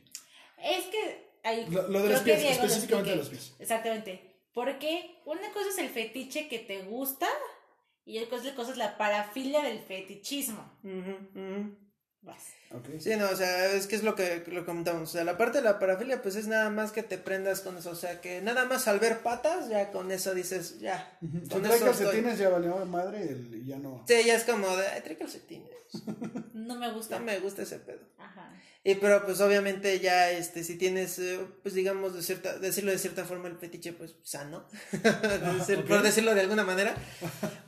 S2: Es que ahí
S1: Lo, lo de los pies,
S2: Diego lo
S1: específicamente de los pies.
S2: Exactamente. Porque una cosa es el fetiche que te gusta y otra cosa es la parafilia del fetichismo. Vas.
S1: Ok.
S3: Sí, no, o sea, es que es lo que lo comentamos. O sea, la parte de la parafilia, pues es nada más que te prendas con eso. O sea, que nada más al ver patas, ya con eso dices, ya. Con eso estoy.
S1: ya valió madre y ya no.
S3: Sí, ya es como de, ay, trae calcetines. *laughs*
S2: No me gusta.
S3: No me gusta ese pedo.
S2: Ajá.
S3: Y pero pues obviamente ya este si tienes eh, pues digamos de cierta decirlo de cierta forma el fetiche pues sano *laughs* Decir-
S1: ok.
S3: por decirlo de alguna manera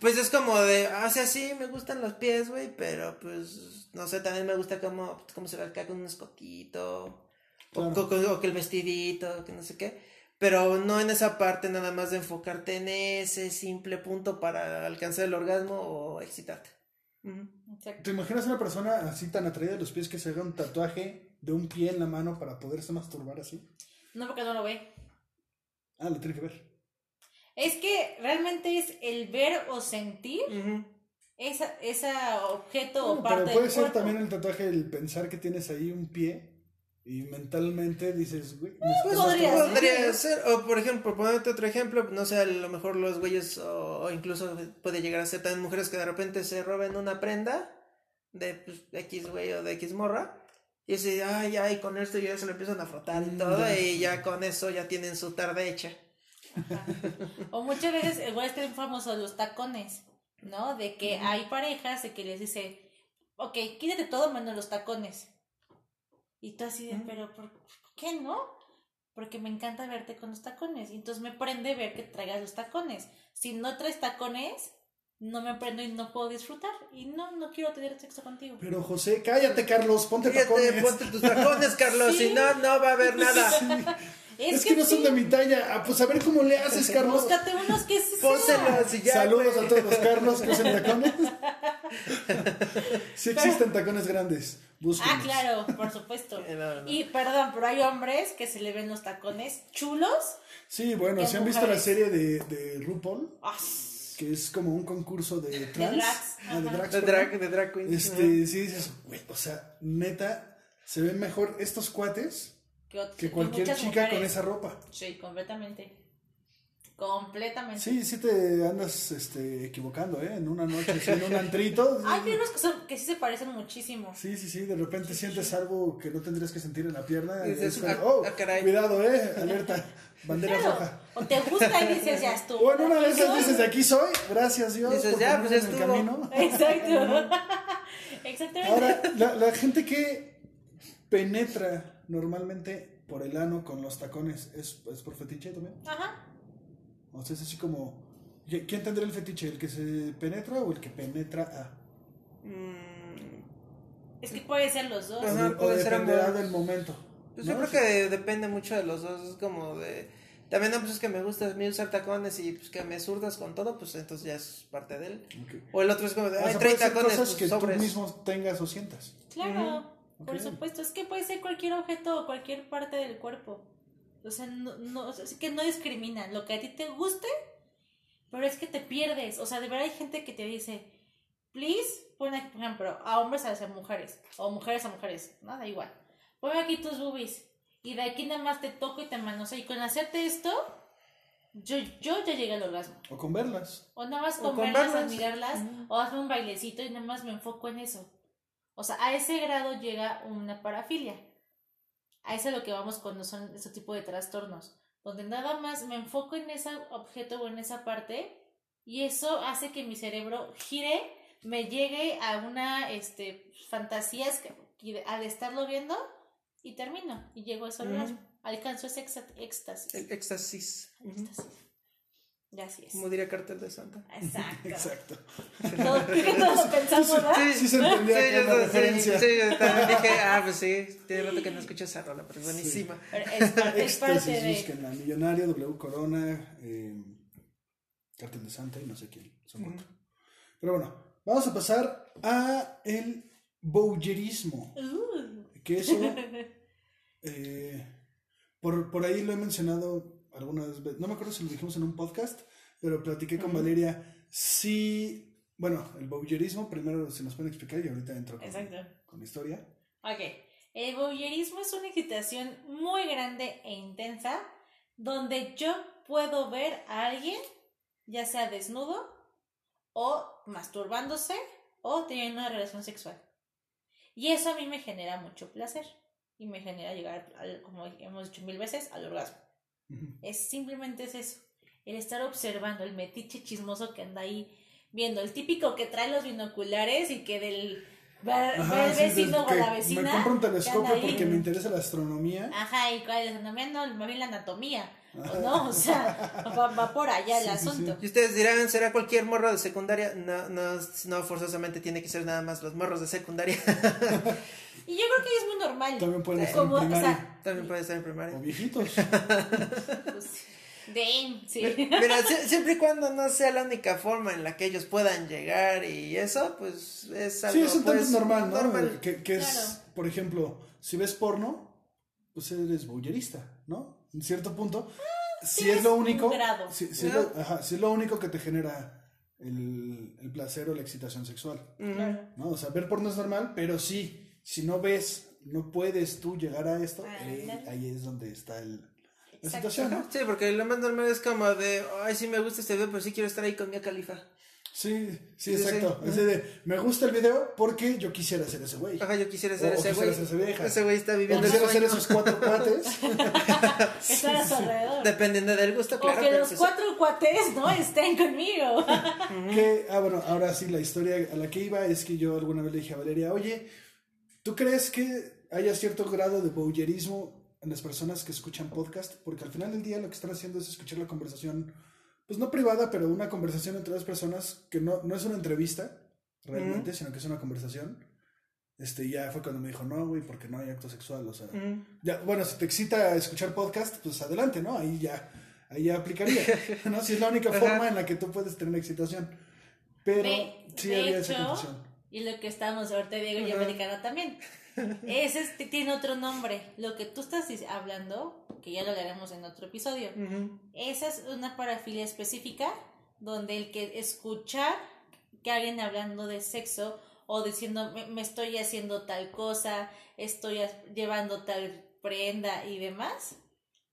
S3: pues es como de ah, o sea sí me gustan los pies güey pero pues no sé también me gusta como cómo se ve acá con un escotito o,
S1: Claro.
S3: o que el vestidito que no sé qué pero no en esa parte nada más de enfocarte en ese simple punto para alcanzar el orgasmo o excitarte.
S1: ¿Te imaginas una persona así tan atraída de los pies que se haga un tatuaje de un pie en la mano para poderse masturbar así?
S2: No porque no lo ve.
S1: Ah, lo tiene que ver.
S2: Es que realmente es el ver o sentir. Esa, esa objeto o
S1: Bueno,
S2: parte
S1: pero puede
S2: del
S1: ser
S2: cuerpo.
S1: también el tatuaje el pensar que tienes ahí un pie y mentalmente dices, güey, me
S3: Pues
S2: podría
S3: podría ser, o por ejemplo, ponerte otro ejemplo, no sé, a lo mejor los güeyes, o, o incluso puede llegar a ser también mujeres que de repente se roben una prenda de pues, X güey o de X morra, y dice, ay, ay, con esto ya se lo empiezan a frotar y
S1: Mm,
S3: todo, y ya con eso ya tienen su tarde hecha. *laughs*
S2: O muchas veces, igual están famosos los tacones, ¿no? De que hay parejas de que les dice, ok, quítate todo menos los tacones. Y tú así de, pero ¿por qué no? Porque me encanta verte con los tacones. Y entonces me prende ver que traigas los tacones. Si no traes tacones, no me prendo y no puedo disfrutar. Y no, no quiero tener sexo contigo.
S1: Pero José, cállate, Carlos, ponte
S3: Fíjate,
S1: tacones.
S3: ponte tus tacones, Carlos, *laughs*
S2: Sí.
S3: si no, no va a haber nada. *laughs*
S1: Es, que, no son de mi talla. Ah, pues a ver cómo le haces, Carlos.
S2: Búscate unos que sí
S3: ya.
S1: Saludos a todos los Carlos que usan tacones. sí existen tacones grandes. Búsquenlos.
S2: Ah, claro, por supuesto. *laughs*
S3: No, no.
S2: Y perdón, pero hay hombres que se le ven los tacones chulos.
S1: Sí, bueno,
S2: ¿Qué
S1: si han visto la serie de, de RuPaul,
S2: Ah,
S1: que es como un concurso de trans. ah, de drags,
S3: De drag, de drag queen.
S1: Este, sí dices, güey, o sea, neta, se ven mejor estos cuates
S2: que,
S1: cualquier chica con esa ropa.
S2: Sí, completamente. Completamente.
S1: Sí, sí te andas este, equivocando, ¿eh? En una noche, así, en un antrito. *laughs*
S2: Hay unos que, son, que sí se parecen muchísimo.
S1: Sí, sí, sí, de repente sientes algo que no tendrías que sentir en la pierna.
S3: Y
S1: y
S3: dices,
S1: es como,
S3: "Ah,
S1: oh,
S3: ah, caray".
S1: cuidado, eh, *laughs* alerta, bandera
S2: Claro.
S1: roja.
S2: O te gusta y dices, ya estuvo.
S1: O en una
S2: soy.
S1: dices, de aquí soy, gracias Dios
S3: Dices,
S1: por
S3: "Ya, pues,
S1: en el
S3: estuvo".
S1: camino.
S2: Exacto. *laughs* Exactamente.
S1: Ahora, la, la gente que penetra normalmente por el ano con los tacones, ¿es, es por fetiche también?
S2: Ajá.
S1: O sea, es así como, ¿quién tendrá el fetiche? ¿El que se penetra o el que penetra a?
S3: Mm,
S2: Es que puede ser los dos.
S3: Ajá.
S1: o, de- o
S3: puede ser
S1: dependerá
S3: ambos.
S1: del momento.
S3: Pues
S1: ¿no?
S3: yo creo que depende mucho de los dos, es como de... También no, pues es que me gusta a mí usar tacones y pues que me zurdas con todo, pues entonces ya es parte de él.
S1: Ok.
S3: O el otro es como de,
S1: O
S3: ay,
S1: sea,
S3: trae
S1: puede ser
S3: tacones,
S1: cosas
S3: pues,
S1: que
S3: sobres.
S1: tú mismo tengas o sientas.
S2: Claro, por supuesto. Es que puede ser cualquier objeto o cualquier parte del cuerpo. O sea, no, no, es que no discriminan. Lo que a ti te guste, pero es que te pierdes. O sea, de verdad hay gente que te dice, please, pon aquí, por ejemplo, a hombres hacia mujeres, o mujeres a mujeres, nada igual. Ponme aquí tus boobies, y de aquí nada más te toco y te manoseo. Y con hacerte esto, yo, yo ya llegué al orgasmo.
S1: O con verlas.
S2: O nada más
S3: O
S2: con,
S3: con
S2: verlas,
S3: verlas.
S2: admirarlas, o hazme un bailecito y nada más me enfoco en eso. O sea, a ese grado llega una parafilia. A eso es lo que vamos cuando son ese tipo de trastornos. Donde nada más me enfoco en ese objeto o en esa parte y eso hace que mi cerebro gire, me llegue a una este, fantasías que, al estarlo viendo y termino y llego a ese orgasmo. Alcanzo ese éxtasis.
S3: El éxtasis.
S2: Éxtasis. Así es.
S3: Como diría Cartel de Santa.
S2: Exacto. *laughs*
S1: Exacto.
S2: Todos lo pensamos, ¿verdad?
S1: Sí se entendía que
S3: yo
S1: era
S3: sí,
S1: referencia.
S3: Sí, yo también dije, ah, pues sí, tiene rato que no escucho esa rola, pero es buenísima.
S2: Pero es, parte- es *laughs* parte
S1: Éxtasis,
S2: de.
S1: búsquenla. Millonario, W Corona, eh, Cartel de Santa y no sé quién. Son cuatro. Pero bueno, vamos a pasar a el bowlerismo.
S2: Uh.
S1: Que eso, *laughs* eh, por, por ahí lo he mencionado algunas veces. No me acuerdo si lo dijimos en un podcast, pero platiqué con
S3: Ujú.
S1: Valeria. Sí, bueno, el bowlerismo primero se nos puede explicar y ahorita entro con, con historia.
S2: Ok. El voyeurismo es una excitación muy grande e intensa donde yo puedo ver a alguien, ya sea desnudo o masturbándose o teniendo una relación sexual. Y eso a mí me genera mucho placer. Y me genera llegar, al, como hemos dicho mil veces, al orgasmo. Es simplemente es eso. El estar observando el metiche chismoso que anda ahí viendo. El típico que trae los binoculares y que del va, el
S1: sí,
S2: vecino o la vecina.
S1: Me compro un telescopio porque me interesa la astronomía.
S2: Ajá, y cuál es la astronomía, no, más bien la anatomía. ¿o no, o sea, va, va por allá el
S1: Sí, sí, sí.
S2: asunto.
S3: Y ustedes dirán, ¿será cualquier morro de secundaria? No, no, no forzosamente tiene que ser nada más los morros de secundaria. *laughs*
S2: Y yo creo que es muy normal.
S1: También pueden estar
S2: Como,
S1: en
S2: o
S1: primaria.
S2: sea,
S3: También puede estar en primaria.
S1: O viejitos.
S2: pues, damn, sí.
S3: Mira, sie- siempre y cuando no sea la única forma en la que ellos puedan llegar y eso, pues es algo
S1: Sí, es un tanto
S3: pues,
S1: normal, ¿no?
S3: normal.
S1: Que, que es,
S2: Claro.
S1: por ejemplo, si ves porno, pues eres bullerista, ¿no? En cierto punto. si
S2: sí,
S1: es lo único.
S2: grado.
S1: Si, si es lo, ajá, si es lo único que te genera el, el placer o la excitación sexual.
S2: Claro.
S1: ¿no? O sea, ver porno es normal, pero sí, si no ves, no puedes tú llegar a esto,
S2: Ah,
S1: eh, ahí es donde está el, la
S2: Exacto.
S1: situación, ¿no?
S3: Sí, porque lo más normal es como de, ay, sí me gusta este video, pero sí quiero estar ahí con mi califa.
S1: Sí, sí,
S3: Sí,
S1: exacto.
S3: sí.
S1: Es de, me gusta el video porque yo quisiera ser ese güey.
S3: Ajá, yo quisiera
S1: O-
S3: ser
S1: o
S3: ese
S1: quisiera
S3: güey.
S1: ser esa vieja.
S3: Ese güey está
S1: O
S3: viviendo el
S1: quisiera ser esos cuatro cuates. *laughs* *laughs*
S2: Están a su alrededor.
S3: Dependiendo del gusto, claro.
S2: o que los cuatro cuates, ¿no? Estén conmigo.
S1: que, ah, bueno, ahora sí, la historia a la que iba es que yo alguna vez le dije a Valeria, oye, ¿tú crees que haya cierto grado de bowlerismo en las personas que escuchan podcast? Porque al final del día lo que están haciendo es escuchar la conversación, pues no privada, pero una conversación entre dos personas que no, no es una entrevista realmente, sino que es una conversación. Este, y ya fue cuando me dijo, no, güey, porque no hay acto sexual, o sea,
S3: Ujú.
S1: ya, bueno, si te excita escuchar podcast, pues adelante, ¿no? Ahí ya, ahí ya aplicaría, *laughs* ¿no? Si es la única
S3: Ajá.
S1: forma en la que tú puedes tener excitación. Pero
S2: De-
S1: sí
S2: de
S1: había esa
S2: hecho,
S1: confusión.
S2: Y lo que estamos ahorita, Diego y. Americana también. *laughs* Ese es- tiene otro nombre. Lo que tú estás hablando, que ya lo hablaremos en otro episodio, esa es una parafilia específica donde el que escuchar que alguien hablando de sexo o diciendo me, me estoy haciendo tal cosa, estoy llevando tal prenda y demás,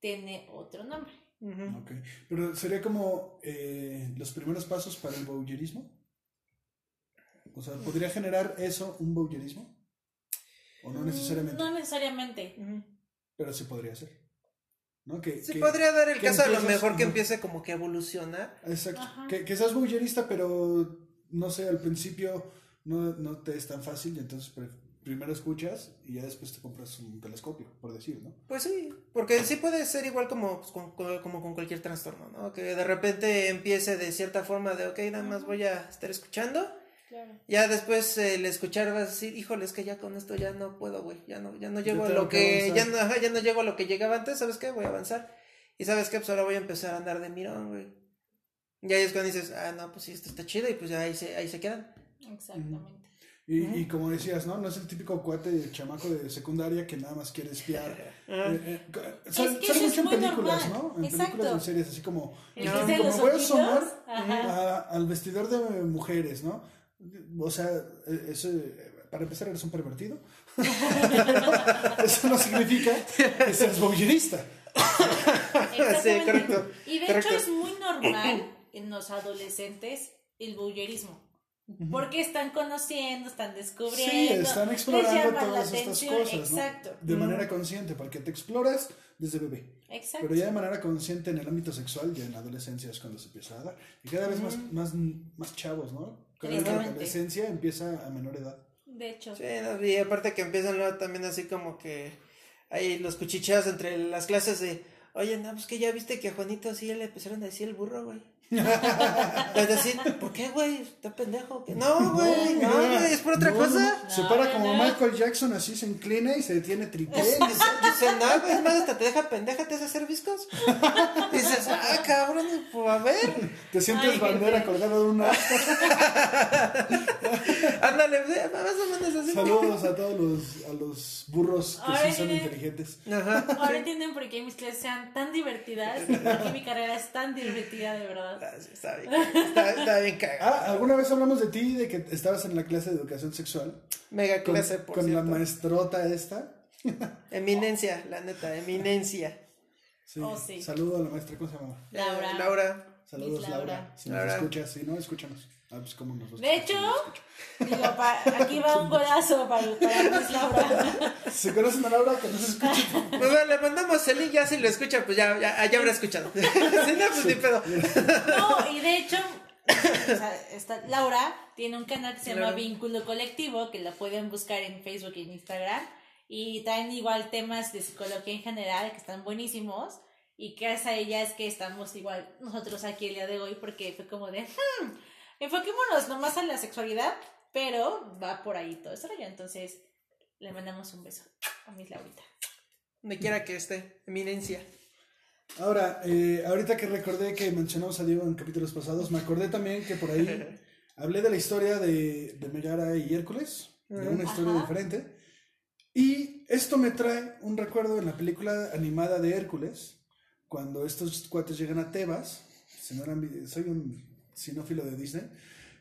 S2: tiene otro nombre.
S1: Ok. Pero sería como eh, los primeros pasos para el bowlerismo. O sea, ¿podría generar eso un bowlerismo? O no necesariamente,
S2: No necesariamente.
S1: Pero sí podría ser. ¿No? Que,
S3: Sí,
S1: que-
S3: podría dar el caso a lo
S1: empiezas-
S3: mejor que empiece como que a evolucionar.
S1: Exacto. Que, que seas bowlerista, pero no sé, al principio no, no te es tan fácil y entonces pre- primero escuchas y ya después te compras un telescopio, por decir, ¿no?
S3: Pues sí, porque sí puede ser igual como, pues, con, con- como con cualquier trastorno, ¿no? Que de repente empiece de cierta forma de, ok, nada más voy a estar escuchando.
S2: Claro.
S3: Ya después eh, el escuchar vas a decir, híjole, es que ya con esto ya no puedo, güey. Ya no, ya no llego a lo
S1: que
S3: que, ya no, ajá, ya no llego a lo que llegaba antes, ¿sabes qué? Voy a avanzar. Y sabes qué, pues ahora voy a empezar a andar de mirón, güey. Y ahí es cuando dices, ah, no, pues sí, esto está chido, y pues ya ahí se, ahí se quedan.
S2: Exactamente.
S1: Y, y como decías, ¿no? No es el típico cuate de chamaco de secundaria que nada más quiere espiar. *laughs* Eh, eh, co- sale
S2: Es que
S1: sale
S2: eso es
S1: mucho en películas,
S2: normal.
S1: ¿no? En
S2: Exacto.
S1: películas, en series, así como,
S2: El que hace
S1: como voy a asomar a- al vestidor de mujeres, ¿no? O sea, eh, eso, eh, para empezar, eres un pervertido. *laughs* eso no significa que seas voyerista.
S2: Exactamente.
S3: correcto,
S2: Y de
S3: correcto.
S2: hecho es muy normal en los adolescentes el bullerismo. Porque están conociendo, están descubriendo.
S1: Sí, están explorando
S2: la
S1: todas estas cosas, ¿no?
S2: Exacto.
S1: De manera consciente, porque te exploras desde bebé.
S2: Exacto.
S1: Pero ya de manera consciente en el ámbito sexual, ya en adolescencia es cuando se empieza a dar. Y cada vez más, más, más chavos, ¿no? Cada vez la adolescencia empieza a menor edad.
S2: De hecho.
S3: Sí, no, y aparte que empiezan luego también así como que hay los cuchicheos entre las clases de, oye, no, pues que ya viste que a Juanito sí le empezaron a decir el burro, güey. *laughs* *laughs* Es decir, ¿por qué, güey? ¿Está pendejo? ¿Qué? No, güey, no, güey, es por otra
S1: No,
S3: cosa.
S1: no, Se para como. Michael Jackson, así se inclina y se detiene *laughs* triple.
S3: Dice, no, güey, es más, hasta te deja pendeja, te hace hacer viscos. *laughs* Dices, ah, cabrón, pues a ver.
S1: Te sientes
S2: Ay,
S1: bandera colgada de una. *laughs*
S3: Ándale, eh, más o menos así.
S1: Saludos a todos los, a los burros que sí son inteligentes.
S3: Ajá.
S2: Ahora entienden por qué mis clases sean tan divertidas y por qué mi carrera es tan divertida, de verdad.
S3: Ah, sí, Está bien, está, está bien cagado.
S1: Ah, alguna vez hablamos de ti, de que estabas en la clase de educación sexual.
S3: Mega
S1: Con,
S3: clase, por
S1: con la maestrota esta. *laughs*
S3: Eminencia, la neta, eminencia.
S1: Sí.
S2: Oh, sí.
S1: Saludo a la maestra, ¿cómo se llama?
S2: Laura.
S3: Laura.
S1: Saludos, Laura.
S2: Laura.
S1: Si nos
S3: Laura.
S1: escuchas, si no, escúchanos. Ah, pues cómo nos
S2: De hecho, digo, pa- aquí va un golazo para, para Miss Laura. *laughs*
S1: Si conocen a Laura, que nos escuche.
S3: Pues bueno, le mandamos el link, ya si lo escucha, pues ya, ya, ya habrá escuchado. *laughs* si no, pues ni pedo.
S2: No, y de hecho, o sea, esta Laura tiene un canal que se llama
S3: Claro.
S2: Vínculo Colectivo, que la pueden buscar en Facebook y en Instagram. Y traen igual temas de psicología en general, que están buenísimos. Y gracias a ella es que estamos igual nosotros aquí el día de hoy, porque fue como de, hmm, enfoquémonos nomás a la sexualidad, pero va por ahí todo rollo. Entonces, le mandamos un beso a Miss Laurita.
S3: Donde quiera que esté, eminencia.
S1: Ahora, eh, ahorita que recordé que mencionamos a Diego en capítulos pasados, me acordé también que por ahí *laughs* hablé de la historia de, de Megara y Hércules, de una historia
S2: Ajá.
S1: diferente. Y esto me trae un recuerdo en la película animada de Hércules, cuando estos cuates llegan a Tebas, si no eran soy un sinófilo de Disney,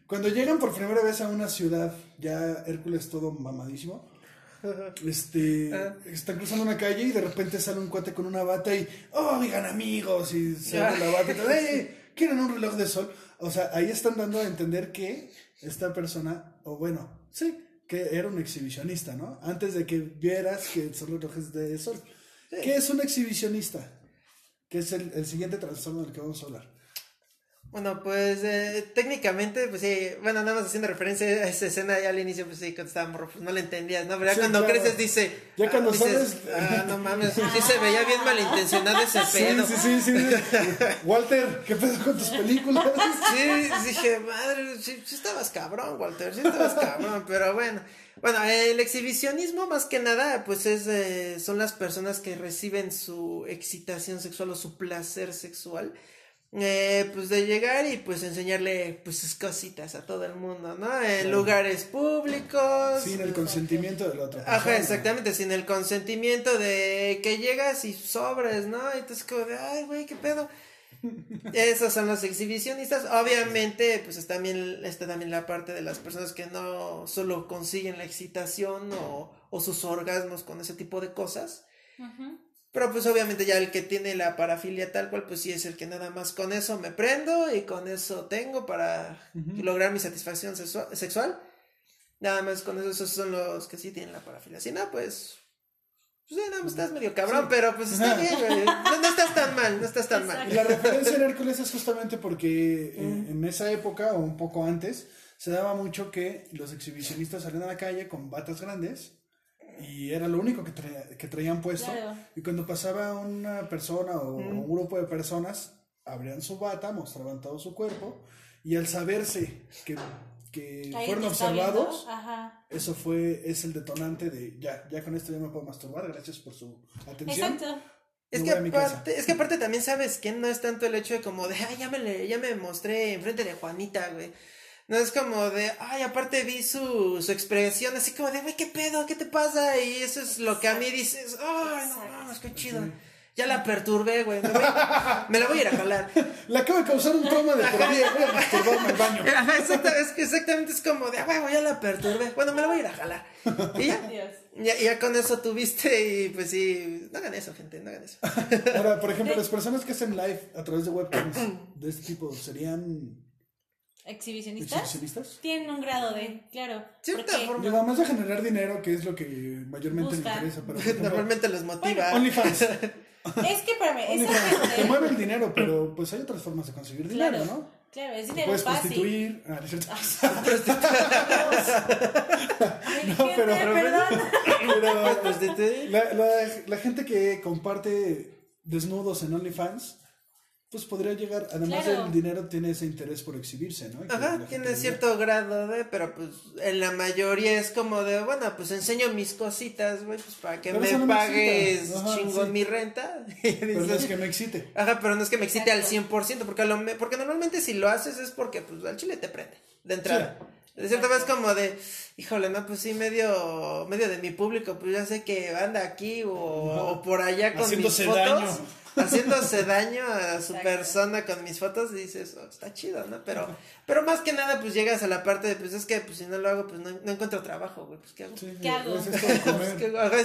S1: cuando llegan por primera vez a una ciudad, ya Hércules todo mamadísimo, *laughs* este,
S3: Ah.
S1: están cruzando una calle y de repente sale un cuate con una bata y, oh, oigan amigos, y se abre la bata y todo, "Eh, ¿quieren un reloj de sol? O sea, ahí están dando a entender que esta persona, o bueno, sí, que era un exhibicionista, ¿no? Antes de que vieras que son relojes de sol. ¿Qué es un exhibicionista? Que es el, el siguiente trastorno del que vamos a hablar.
S3: Bueno, pues eh, técnicamente, pues sí, bueno, nada más haciendo referencia a esa escena ya al inicio, pues sí, cuando estaba morro, pues no la entendías, ¿no? Pero ya
S1: Sí,
S3: cuando
S1: claro.
S3: creces dice...
S1: Ya cuando
S3: dices,
S1: sabes-
S3: Ah, no mames, sí se veía bien malintencionado ese pedo.
S1: Sí, sí, sí, sí. Walter, ¿qué pedo con tus películas?
S3: Sí, dije, madre, sí, sí estabas cabrón, Walter, sí estabas cabrón, pero bueno. Bueno, el exhibicionismo más que nada, pues es, eh, son las personas que reciben su excitación sexual o su placer sexual, eh, pues de llegar y pues enseñarle pues sus cositas a todo el mundo, ¿no? En
S1: Claro.
S3: lugares públicos.
S1: Sin el consentimiento de la otra
S3: Ajá, exactamente, sin el consentimiento de que llegas y sobres, ¿no? Y entonces como de, ay, güey, qué pedo. Esos son los exhibicionistas. Obviamente, pues es también, está también la parte de las personas que no solo consiguen la excitación o, o sus orgasmos con ese tipo de cosas.
S2: Ujú.
S3: Pero pues obviamente ya el que tiene la parafilia tal cual, pues sí es el que nada más con eso me prendo y con eso tengo para lograr mi satisfacción sexua- sexual. Nada más con eso, esos son los que sí tienen la parafilia. Si no, pues... Pues sí, no, pues estás medio cabrón,
S1: Sí.
S3: pero pues está bien, güey. No, no estás tan mal, no estás tan mal.
S1: Y la referencia en Hércules es justamente porque en, en esa época o un poco antes se daba mucho que los exhibicionistas salían a la calle con batas grandes y era lo único que, traía- que traían puesto.
S2: Claro.
S1: Y cuando pasaba una persona o
S3: Mm.
S1: un grupo de personas, abrían su bata, mostraban todo su cuerpo y al saberse que, que fueron observados,
S2: Ajá.
S1: eso fue es el detonante de ya, ya con esto ya me puedo masturbar, gracias por su atención.
S2: Exacto.
S3: Es que, aparte, es que aparte también sabes que no es tanto el hecho de como de, ay, ya me, le- ya me mostré enfrente de Juanita, güey. No es como de, ay, aparte vi su, su expresión así como de, güey, ¿qué pedo? ¿Qué te pasa? Y eso es lo que a mí dices, ay, no mames, qué chido. Ya la perturbé, güey. Me, voy- me la voy a ir a jalar. *laughs*
S1: Le acabo de causar un trauma de por vida, voy a masturbarme al baño.
S3: Ajá, exacta- es que exactamente es como de, ah, güey, ya la perturbé. Bueno, me la voy a ir a jalar. *laughs* Y. Ya, ya con eso tuviste y pues sí, no hagan eso, gente, no hagan eso.
S1: Ahora, por ejemplo, las personas que hacen live a través de webcams de este tipo serían
S2: ¿Exhibicionistas?
S1: exhibicionistas.
S2: Tienen un grado de, claro.
S3: Cierta
S2: porque-
S3: forma.
S1: Digo, además de generar dinero, que es lo que mayormente
S2: Buscan.
S1: le interesa. *laughs*
S3: Normalmente los motiva.
S1: OnlyFans. *laughs*
S2: Es que, esa
S1: OnlyFans. Te mueve el dinero, pero pues hay otras formas de conseguir dinero,
S2: Claro,
S1: ¿no?
S2: claro, es dinero
S1: puedes
S2: fácil.
S1: prostituir. Ah, ¿no es cierto? *laughs*
S2: Ay,
S1: No, pero-
S2: perdón.
S1: Pero
S3: Prostituir.
S1: la, la, la gente que comparte desnudos en OnlyFans, pues podría llegar, además
S2: Claro.
S1: del dinero, tiene ese interés por exhibirse, ¿no? Y
S3: Ajá, tiene
S1: diga,
S3: cierto grado de, pero pues en la mayoría es como de, bueno, pues enseño mis cositas, güey, pues para que
S1: Pero
S3: me pagues.
S1: Ajá,
S3: chingón
S1: sí.
S3: mi renta. *laughs* Y
S1: Pero no es que me excite.
S3: Ajá, pero no es que me excite al
S2: Exacto.
S3: 100%, porque, a lo me- porque normalmente si lo haces es porque pues al chile te prende, de entrada. De cierta vez como de, híjole, no, pues sí, medio, medio de mi público, pues ya sé que anda aquí o, o por allá con
S1: Haciéndose
S3: mis fotos.
S1: daño.
S3: Haciéndose daño a su
S2: Exacto.
S3: persona con mis fotos y dices, oh, está chido, ¿no? Pero, pero más que nada, pues llegas a la parte de, pues es que pues si no lo hago, pues no, no encuentro trabajo, güey, pues ¿qué hago?
S1: Sí,
S2: ¿Qué hago?
S1: Es
S3: Pues,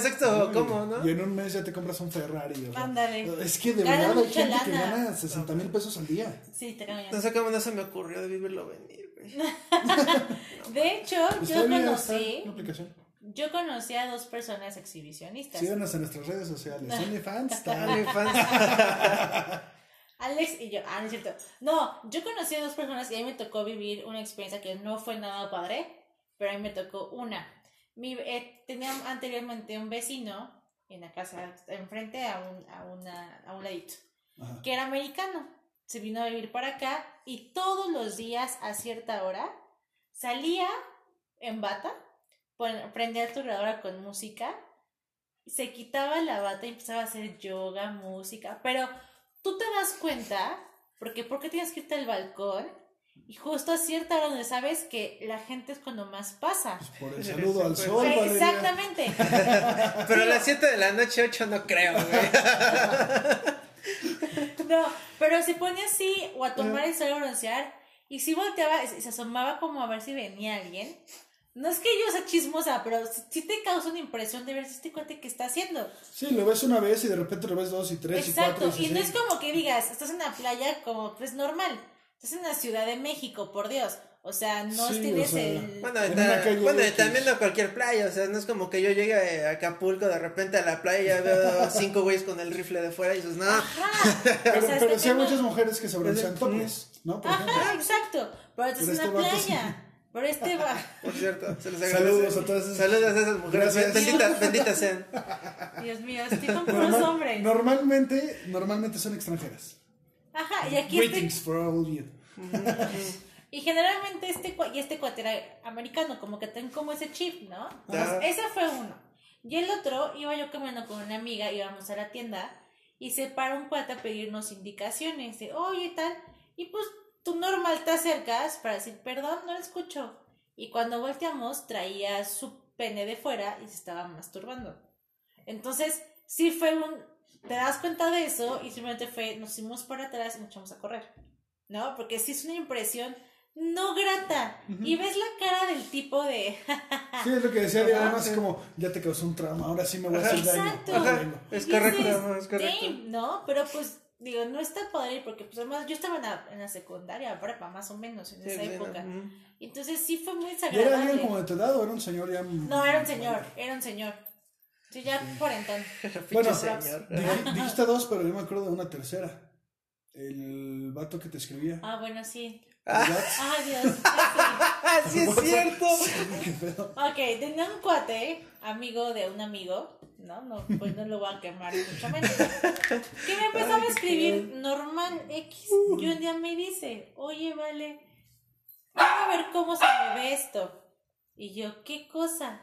S3: exacto,
S1: ¿no?
S3: ¿cómo, no?
S1: Y en un mes ya te compras un Ferrari. o sea,
S2: Ándale.
S1: Es que de verdad hay gente que
S2: lana.
S1: gana 60 mil pesos al día.
S2: Sí, te
S3: No
S2: cambian.
S3: sé cómo no se me ocurrió de vivirlo venir, güey. *laughs*
S2: De hecho, yo
S1: Está bien,
S2: conocí,
S1: una aplicación.
S2: Yo conocí a dos personas exhibicionistas.
S1: Síganos en nuestras redes sociales. *laughs* OnlyFans. *laughs*
S3: OnlyFans.
S2: Alex y yo, ah, no es cierto. No, yo conocí a dos personas y a mí me tocó vivir una experiencia que no fue nada padre, pero a mí me tocó una. Mi, eh, tenía anteriormente un vecino en la casa enfrente a un, a una, a un ladito,
S1: Ajá.
S2: que era americano. Se vino a vivir para acá y todos los días a cierta hora salía en bata, prendía tu grabadora con música, se quitaba la bata y empezaba a hacer yoga, música, pero tú te das cuenta, porque ¿por qué tienes que irte al balcón? Y justo a cierta hora donde sabes que la gente es cuando más pasa.
S1: Por el saludo al sol,
S2: Eh,
S1: Valeria.
S2: Exactamente. *laughs*
S3: Pero a las 7 de la noche, 8 no creo, güey. *laughs*
S2: No, pero se pone así o a tomar el sol a broncear y si volteaba, se asomaba como a ver si venía alguien. No es que yo sea chismosa, pero sí- te causa una impresión de ver si este cuate que está haciendo.
S1: Sí, lo ves una vez y de repente lo ves dos y tres y
S2: Exacto,
S1: cuatro.
S2: y
S1: dices,
S2: no es como que digas, estás en la playa como pues normal. Estás en la Ciudad de México, por Dios. O sea, no
S1: Sí,
S2: tienes
S1: o sea,
S2: el...
S3: Bueno,
S1: En
S3: está- bueno, y también no cualquier playa, o sea, no es como que yo llegue a Acapulco de repente a la playa y ya veo *laughs* cinco güeyes con el rifle de fuera y dices, no,
S2: Ajá.
S1: Pero, *laughs*
S2: o sea,
S1: pero sí hay muchas mujeres que se broncean toples, ¿no? Por ejemplo.
S2: Ajá, exacto. Pero estás
S1: Pero
S2: en
S1: este
S2: la
S1: vato sí.
S2: playa. Pero este va... *laughs*
S3: por cierto, se les
S1: Saludos
S3: agradece.
S1: a todas esas-
S3: Saludos a esas mujeres,
S1: Gracias.
S3: benditas, benditas sean.
S2: Dios mío, estoy con puros
S1: Normal-
S2: hombres.
S1: Normalmente, normalmente son extranjeras.
S2: Ajá, y aquí este...
S1: Greetings for all you.
S2: Y generalmente este, y este cuate era americano, como que tienen como ese chip, ¿no? Entonces, ese fue uno. Y el otro, iba yo caminando con una amiga, íbamos a la tienda, y se para un cuate a pedirnos indicaciones, de, oye, tal, y pues tú normal te acercas para decir, perdón, no lo escucho. Y cuando volteamos, traía su pene de fuera y se estaba masturbando. Entonces, sí fue un, te das cuenta de eso, y simplemente fue, nos fuimos para atrás y nos echamos a correr. ¿no? Porque sí es una impresión no grata. Y ves la cara del tipo de...
S1: Sí, es lo que decía, *laughs* además es como, ya te causó un trauma, ahora sí me voy a
S3: Ajá.
S1: hacer daño.
S2: Exacto.
S3: Ajá.
S1: vengo.
S3: Es correcto,
S2: dices,
S3: es correcto.
S2: "Damn", ¿no? Pero pues, digo, no está padre porque pues además yo estaba en la, en la secundaria, prepa, más o menos, en
S3: Sí,
S2: esa época.
S3: mm.
S2: Entonces sí fue muy
S1: ¿Y era alguien como de tu edad o era un señor ya?
S2: No, era un señor, era un señor. Sí, ya cuarentón. *laughs*
S1: Bueno,
S3: señor.
S1: Dij- dijiste dos, pero yo me acuerdo de una tercera. El vato que te escribía.
S2: Ah, bueno, sí. Ay, Dios. sí.
S3: Ah, sí es cierto.
S2: Ok, tenía un cuate, amigo de un amigo, no, no, pues no lo voy a quemar mucho menos, que me empezaba a escribir normal X. Y un día me dice, oye, vale, vamos a ver cómo se me ve esto. Y yo, ¿qué cosa?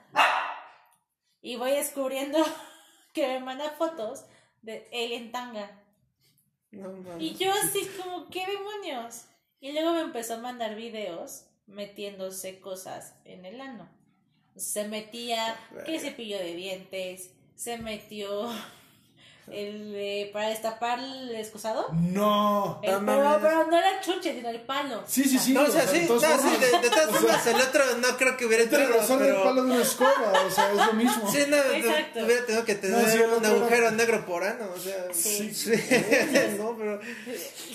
S2: Y voy descubriendo *laughs* que me manda fotos de él en tanga.
S3: No.
S2: Y yo así como, ¿qué demonios? Y luego me empezó a mandar videos metiéndose cosas en el ano. Se metía, ¿qué cepillo de dientes? Se metió el de- para destapar el excusado.
S1: No.
S2: El-
S3: No
S2: pero, pero no era chuche, sino el palo.
S1: Sí, sí, sí.
S3: No, o sea,
S1: de
S3: sí, no,
S1: todas
S3: sí,
S1: formas.
S3: de, de todas
S1: O sea,
S3: formas, el otro no creo que hubiera entrado,
S1: grosor del
S3: pero...
S1: palo de una escoba, o sea, es lo mismo.
S3: Sí, no,
S2: Exacto.
S3: hubiera tenido que tener
S1: No, sí, el
S3: un
S1: otro era-
S3: agujero negro por ano, o sea...
S2: Sí.
S3: sí. no, pero...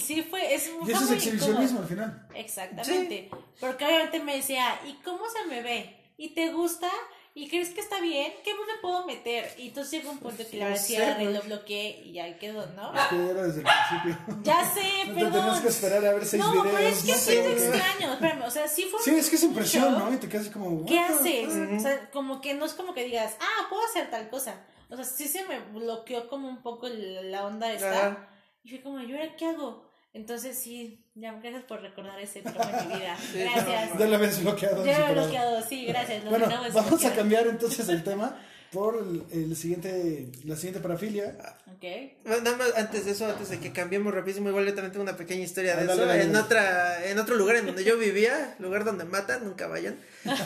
S2: Sí, fue, es,
S1: Y
S2: fue
S1: eso es exhibicionismo al final.
S2: Exactamente. Porque obviamente me decía, ¿y cómo se me ve? ¿Y te gusta? ¿Y crees que está bien? ¿Qué más me puedo meter? Y entonces llegó un punto que la
S3: No
S2: verdad sí
S3: güey.
S2: lo bloqueé y ya quedó, ¿no?
S1: Que era desde el principio.
S2: Ya sé,
S1: No *laughs* te tenías
S2: perdón.
S1: que esperar a ver seis
S2: No,
S1: videos.
S2: pero es que
S1: no
S2: sí es extraño. Espérame, o sea, sí fue
S1: Sí, es que es impresión. ¿no? Y te quedas así como.
S2: ¿Qué haces? O sea, como que no es como que digas, ah, puedo hacer tal cosa. O sea, sí se me bloqueó como un poco la onda esta. Y fue como, ¿y ahora qué hago? Entonces sí, ya, gracias por recordar ese trauma en mi vida. *laughs* Gracias.
S1: Ya lo habías bloqueado.
S2: Ya
S1: superado.
S2: bloqueado, sí, gracias. lo
S1: Bueno,
S2: de
S1: vamos a cambiar entonces el *laughs* tema por el, el siguiente, la siguiente parafilia.
S2: Ok.
S3: Nada más antes de eso, antes de que cambiemos rapidísimo, igual yo también tengo una pequeña historia de
S1: Ah, dale,
S3: eso.
S1: dale,
S3: en
S1: dale.
S3: otra, en otro lugar en donde yo vivía, lugar donde matan, nunca vayan.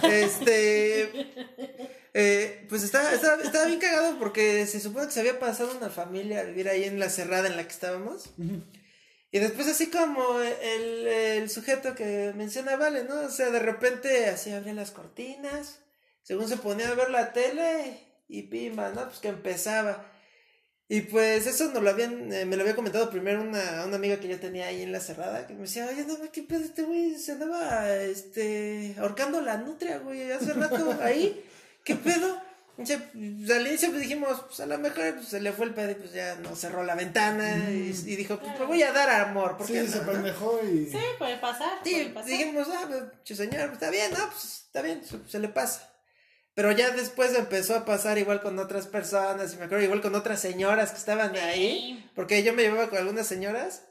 S3: Este *laughs* eh, pues estaba, estaba, estaba bien cagado porque se supone que se había pasado una familia a vivir ahí en la cerrada en la que estábamos. Y después así como el, el sujeto que menciona Vale, ¿no? O sea, de repente así abría las cortinas, según se ponía a ver la tele y pimba, ¿no? Pues que empezaba. Y pues eso nos lo habían, eh, me lo había comentado primero una, una amiga que yo tenía ahí en la cerrada, que me decía, oye, no, ¿qué pedo este güey? Se andaba, este, ahorcando la nutria, güey, hace rato ahí, ¿qué pedo? Dice, pues, al inicio pues dijimos, pues a lo mejor pues, se le fue el pedo y pues ya no cerró la ventana y, y dijo, pues me voy a dar amor, porque
S1: Sí, se pendejó y.
S2: Sí, puede pasar.
S3: Sí,
S2: puede pasar.
S3: dijimos, ah, pues, señor, pues, está bien, no, pues está bien, se, se le pasa. Pero ya después empezó a pasar igual con otras personas, y me acuerdo igual con otras señoras que estaban ahí, porque yo me llevaba con algunas señoras,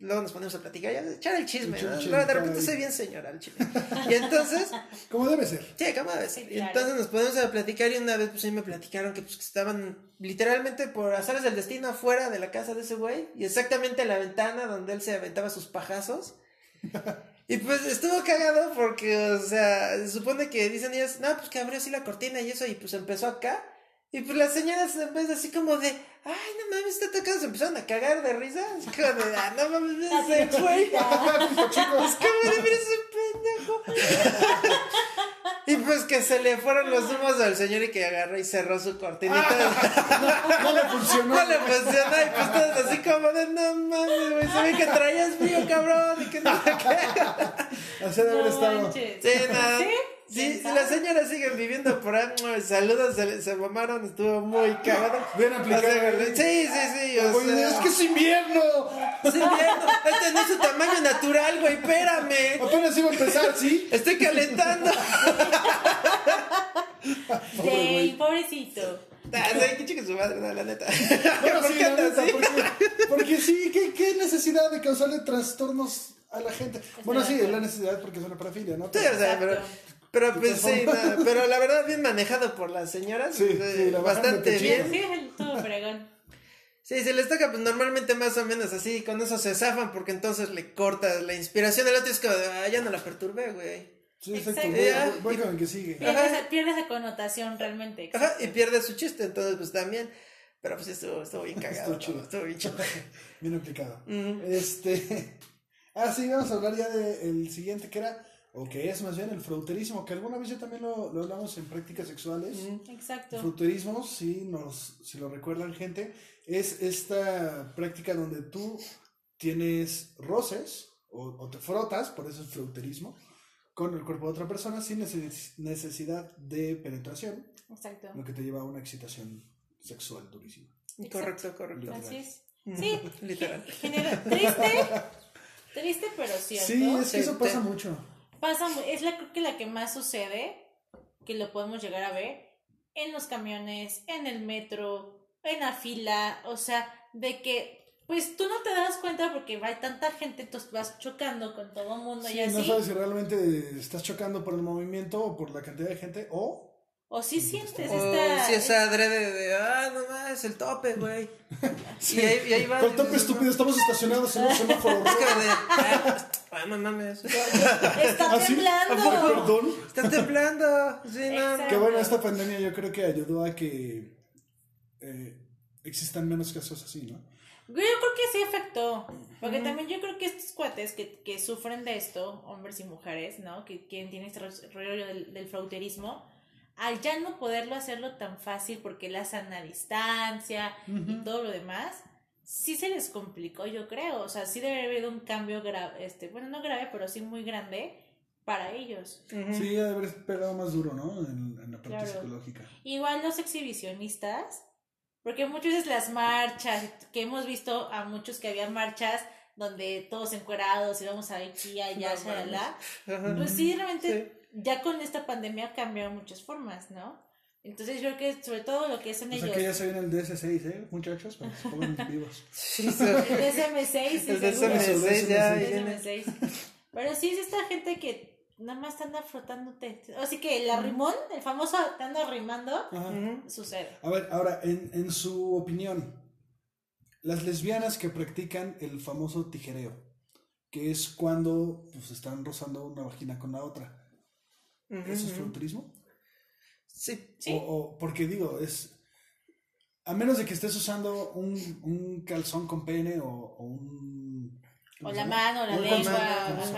S3: luego nos ponemos a platicar, ya echar el chisme,
S1: Echar el
S3: ¿no?
S1: chisme,
S3: Luego de repente soy bien señora al chisme. Y entonces, *laughs*
S1: Como debe ser.
S3: sí, ¿cómo ves?
S2: Sí,
S3: Y
S2: claro.
S3: entonces nos ponemos a platicar y una vez pues sí me platicaron que pues que estaban literalmente por azares del destino afuera de la casa de ese güey y exactamente en la ventana donde él se aventaba sus pajazos. *laughs* Y pues estuvo cagado porque, o sea, se supone que dicen ellas, no, pues que abrió así la cortina y eso, y pues empezó acá. Y pues las señoras, en vez de así como de, ay, no mames, está tocando, se empezaron a cagar de risa. Así como de, ah, no mames, *laughs* ese güey. Es como de, mira ese pendejo. *laughs* y pues que se le fueron los humos al señor y que agarró y cerró su cortinita. *laughs*
S1: No le funcionó.
S3: No le funcionó y pues todos así como de, no mames, güey, se ve que traías frío, cabrón, y que no sé qué.
S1: Así de haber
S2: No
S1: estado.
S3: Sí, nada.
S2: ¿Sí?
S3: Sí,
S2: ¿Quién
S3: sí,
S2: sabe?
S3: las señoras siguen viviendo por ahí. Saludos, se, se mamaron, estuvo muy cagado.
S1: Bien aplicado.
S3: O sea, Sí, sí, sí. O
S1: Oye,
S3: sea,
S1: es que es invierno.
S3: Sí, viendo. Este no es su tamaño natural, güey, espérame.
S1: Apenas iba a empezar, ¿sí?
S3: Estoy calentando. *laughs*
S2: Pobrecito.
S3: Ah, sí, que chique su madre, no, la neta.
S1: Bueno, *laughs*
S3: ¿Por
S1: sí,
S3: qué
S1: la
S3: andas
S1: neta,
S3: así?
S1: porque, porque sí, ¿qué, qué necesidad de causarle trastornos a la gente. Bueno, sí, es la necesidad porque es una parafilia, ¿no?
S3: Sí, o sea, pero,
S2: Exacto.
S3: Pero pues sí, no, pero la verdad bien *laughs* manejado por las señoras.
S1: Sí,
S3: eh,
S1: sí, la
S3: bastante bien.
S2: Sí, estuvo *laughs* fregón.
S3: Sí, se les toca pues normalmente más o menos así, con eso se zafan porque entonces le cortas la inspiración. El otro es como, de, ah, ya no la perturbé, güey.
S1: Sí, exacto.
S2: Exacto.
S1: Voy,
S3: Ya.
S1: voy- voy con el que sigue.
S2: Pierde
S3: Ajá.
S2: esa, pierde esa connotación realmente.
S3: Ajá,
S2: exacto.
S3: y pierde su chiste, entonces pues también. Pero pues estuvo, estuvo bien cagado.
S1: Estuvo chido.
S3: ¿no? Estuvo bien chido. *laughs*
S1: Bien aplicado. Este. Ah, sí, vamos a hablar ya del siguiente que era, o que es más bien el frauterismo, que alguna vez ya también lo, lo hablamos en prácticas sexuales. El
S2: Exacto.
S1: frauterismo, si, nos, si lo recuerdan, gente, es esta práctica donde tú tienes roces o, o te frotas, por eso es frauterismo, con el cuerpo de otra persona sin neces- necesidad de penetración,
S2: Exacto.
S1: lo que te lleva a una excitación sexual durísima.
S3: Correcto, correcto.
S2: Así es.
S3: Ujú,
S2: Sí. *laughs*
S3: Literal.
S2: Genera, triste, triste pero cierto.
S1: Sí, es que
S3: Sí,
S1: eso pasa
S3: te-
S1: mucho.
S2: Pasa, es la, creo que la que más sucede, que lo podemos llegar a ver, en los camiones, en el metro, en la fila, o sea, de que, pues tú no te das cuenta porque va tanta gente, tú vas chocando con todo el mundo
S1: Sí,
S2: y
S1: no sabes si realmente estás chocando por el movimiento o por la cantidad de gente o
S2: o si sientes
S3: O
S2: esta...
S3: si es adrede de, ah, no más, el tope, güey. *laughs* Y ahí, y ahí va.
S1: ¿Cuál tope estúpido? Estamos estacionados en un semáforo
S3: Es de, ah, ah, no mames.
S2: Está
S1: ¿Ah, sí?
S2: temblando.
S1: ¿A poco, perdón?
S3: Está temblando. Sí, no.
S1: Que bueno, esta pandemia yo creo que ayudó a que eh, existan menos casos así, ¿no?
S2: Yo creo que sí afectó. Porque también yo creo que estos cuates que, que sufren de esto, hombres y mujeres, ¿no? Que, que tienen este ro- rollo del, del frauterismo, al ya no poderlo hacerlo tan fácil porque la sana distancia y todo lo demás, sí se les complicó, yo creo. O sea, sí debe haber habido un cambio grave, este, bueno, no grave, pero sí muy grande para ellos.
S1: Sí, ha de haber pegado más duro, ¿no? En, en la parte
S2: Claro.
S1: psicológica.
S2: Igual los exhibicionistas, porque muchas veces las marchas, que hemos visto a muchos que había marchas donde todos encuerados íbamos a aquí, allá,
S3: No. Ajá.
S2: Pues sí, realmente ya con esta pandemia cambiaron muchas formas, ¿no? Entonces yo creo que sobre todo lo que hacen
S1: O sea
S2: ellos,
S1: que ya se viene el DS6, ¿eh? Muchachos, para que se pongan *laughs* vivos.
S3: Sí, so-
S2: el DSM6, sí,
S3: El
S2: seguro.
S3: DSM6 ya
S1: El
S3: viene.
S2: DSM6. Pero sí es esta gente que nada más te anda frotándote. Así que el arrimón, el famoso te anda arrimando,
S1: Ajá.
S2: Sucede.
S1: A ver, ahora, en, en su opinión, las lesbianas que practican el famoso tijereo, que es cuando pues, están rozando una vagina con la otra,
S3: Ujú,
S1: ¿eso es
S3: ujú.
S1: fronterismo?
S3: Sí.
S2: Sí.
S1: O, o- porque digo, es. A menos de que estés usando un, un calzón con pene o, o un. ¿cómo
S2: O la mano, la
S1: Un
S2: lengua.
S1: Es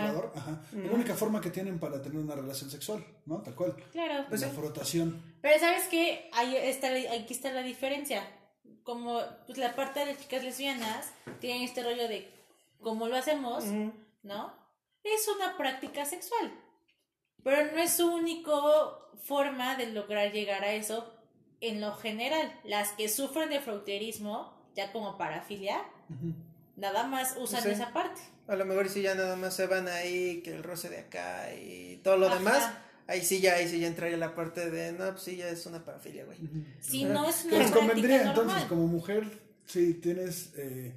S1: la única forma que tienen para tener una relación sexual, ¿no? Tal cual.
S2: Claro.
S3: Pues
S1: la
S3: sí.
S1: frotación.
S2: Pero ¿sabes qué? Ahí está, aquí está la diferencia. como pues, la parte de las chicas lesbianas tienen este rollo de cómo lo hacemos, ¿no? Es una práctica sexual. Pero no es su única forma de lograr llegar a eso en lo general. Las que sufren de frauterismo, ya como parafilia, nada más usan
S3: Sí.
S2: esa parte.
S3: A lo mejor si ya nada más se van ahí, que el roce de acá y todo lo demás, ahí sí ya, ahí sí ya entraría la parte de, no, pues sí, ya es una parafilia, güey.
S2: Si no es una
S1: les convendría entonces, como mujer, si tienes, eh,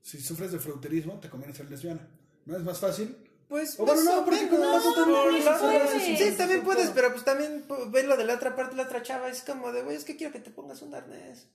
S1: si sufres de frauterismo, te conviene ser lesbiana. ¿No es más fácil?
S3: Pues,
S1: O bueno,
S3: más
S1: no, porque como vas a
S2: puedes.
S3: Sí, también puedes, pero pues también ves lo de la otra parte, la otra chava, es como de, güey, es que quiero que te pongas un arnés.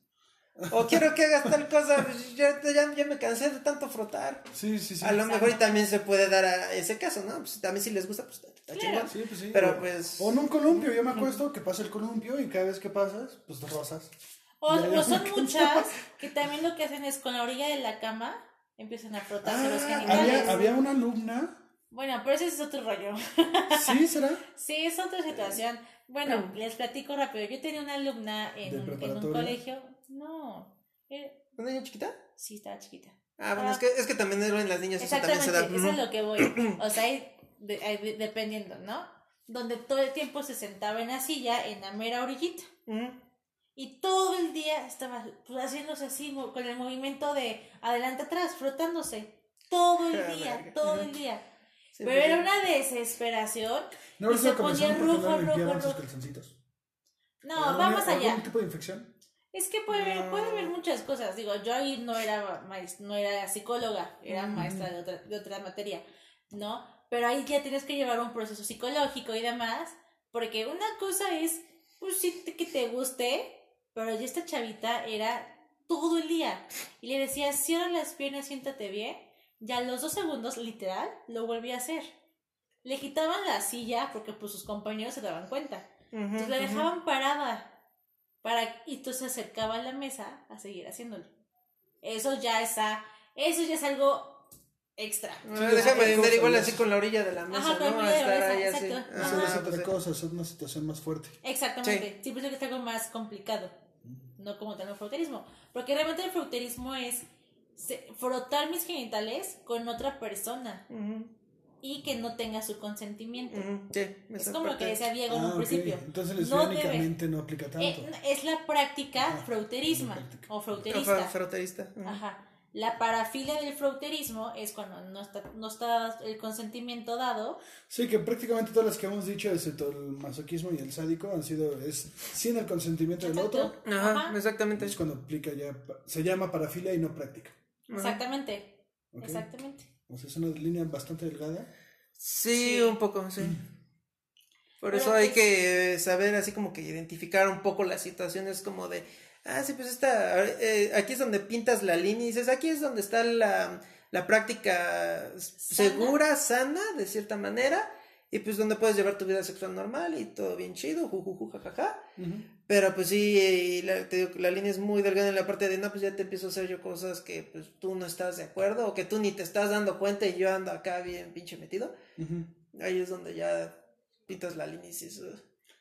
S3: O quiero que hagas tal cosa, pues ya, ya, ya me cansé de tanto frotar.
S1: Sí, sí, sí.
S3: a lo
S2: exacto.
S3: mejor y también se puede dar a ese caso, ¿no? Pues también si les gusta, pues está
S2: Claro.
S3: chingón.
S1: Sí, pues sí.
S3: Pero
S1: o,
S3: pues-
S1: O en un columpio, yo me acuesto que pasa el columpio y cada vez que pasas, pues te rozas.
S2: O, o son muchas que también lo que hacen es con la orilla de la cama empiezan a frotarse los
S1: Ah,
S2: genitales.
S1: había, había una alumna.
S2: Bueno, pero ese es otro rollo.
S1: Sí, será. *laughs*
S2: Sí, es otra situación. Bueno, les platico rápido. Yo tenía una alumna en,
S1: ¿De
S2: un, en un colegio. No. eh,
S3: ¿Una niña chiquita?
S2: sí, estaba chiquita.
S3: Ah, bueno,
S2: Ah.
S3: es que, es que también en las niñas eso también
S2: Exactamente,
S3: se da.
S2: eso es lo que voy. *clears throat* O sea, hay hay de- dependiendo, ¿no? Donde todo el tiempo se sentaba en la silla, en la mera orillita.
S3: Ujú.
S2: Y todo el día estaba pues, haciéndose así, con el movimiento de adelante atrás, frotándose. Todo el *laughs*
S3: Ah,
S2: día, todo el día. Pero era una desesperación.
S1: No,
S2: y se ponía rojo, rojo, rojo.
S1: calzoncitos.
S2: No,
S1: ¿Algún-
S2: vamos allá.
S1: ¿Algún tipo de infección?
S2: Es que puede haber, puede haber muchas cosas. Digo, yo ahí no era no era psicóloga, era maestra de otra, de otra materia, ¿no? Pero ahí ya tienes que llevar un proceso psicológico y demás, porque una cosa es, pues sí que te guste, pero ya esta chavita era todo el día. Y le decía, cierra las piernas, siéntate bien. Ya a los dos segundos, literal, lo volví a hacer. Le quitaban la silla porque pues sus compañeros se daban cuenta.
S3: Ujú,
S2: Entonces la dejaban parada. Para, y entonces se acercaba a la mesa a seguir haciéndolo. Eso ya está, eso ya es algo extra.
S1: Sí,
S3: déjame
S1: otra
S3: igual así con la orilla de la mesa,
S2: Ajá, con la
S3: ¿no?
S2: orilla de la
S3: Estar ahí así.
S2: exacto.
S3: Ajá,
S1: Eso es otra
S3: pues sí.
S1: cosa, es una situación más fuerte.
S2: Exactamente. Sí, pienso que es algo más complicado. No como tal el fruterismo. Porque realmente el fruterismo es frotar mis genitales con otra persona
S3: Ujú,
S2: y que no tenga su consentimiento.
S3: ujú, Sí,
S2: Es como lo que decía Diego en
S1: Ah,
S2: un
S1: ok.
S2: principio.
S1: Entonces
S2: No
S1: no aplica tanto.
S2: Eh, es la práctica frauterisma
S1: la práctica.
S2: o frauterista.
S3: Froterista. ujú.
S2: Ajá. La parafilia del frauterismo es cuando no está, no está el consentimiento dado.
S1: Sí, que prácticamente todas las que hemos dicho, excepto el masoquismo y el sádico, han sido es sin el consentimiento del otro.
S3: Ajá,
S2: Ajá.
S3: exactamente.
S1: Es cuando aplica ya, se llama parafilia y no práctica.
S2: Exactamente. Exactamente.
S1: O sea, es una línea bastante delgada.
S3: Sí,
S2: Sí.
S3: un poco, sí. Por
S2: Pero
S3: eso hay
S2: pues-
S3: que saber así como que identificar un poco las situaciones como de, ah, sí, pues esta, eh, aquí es donde pintas la línea y dices, aquí es donde está la, la práctica segura, sana, de cierta manera, y pues donde puedes llevar tu vida sexual normal y todo bien chido, jujuju, jajaja. Pero pues sí, y la, te digo, la línea es muy delgada en la parte de, no, pues ya te empiezo a hacer yo cosas que pues tú no estás de acuerdo o que tú ni te estás dando cuenta y yo ando acá bien pinche metido. Ahí es donde ya pintas la línea y dices.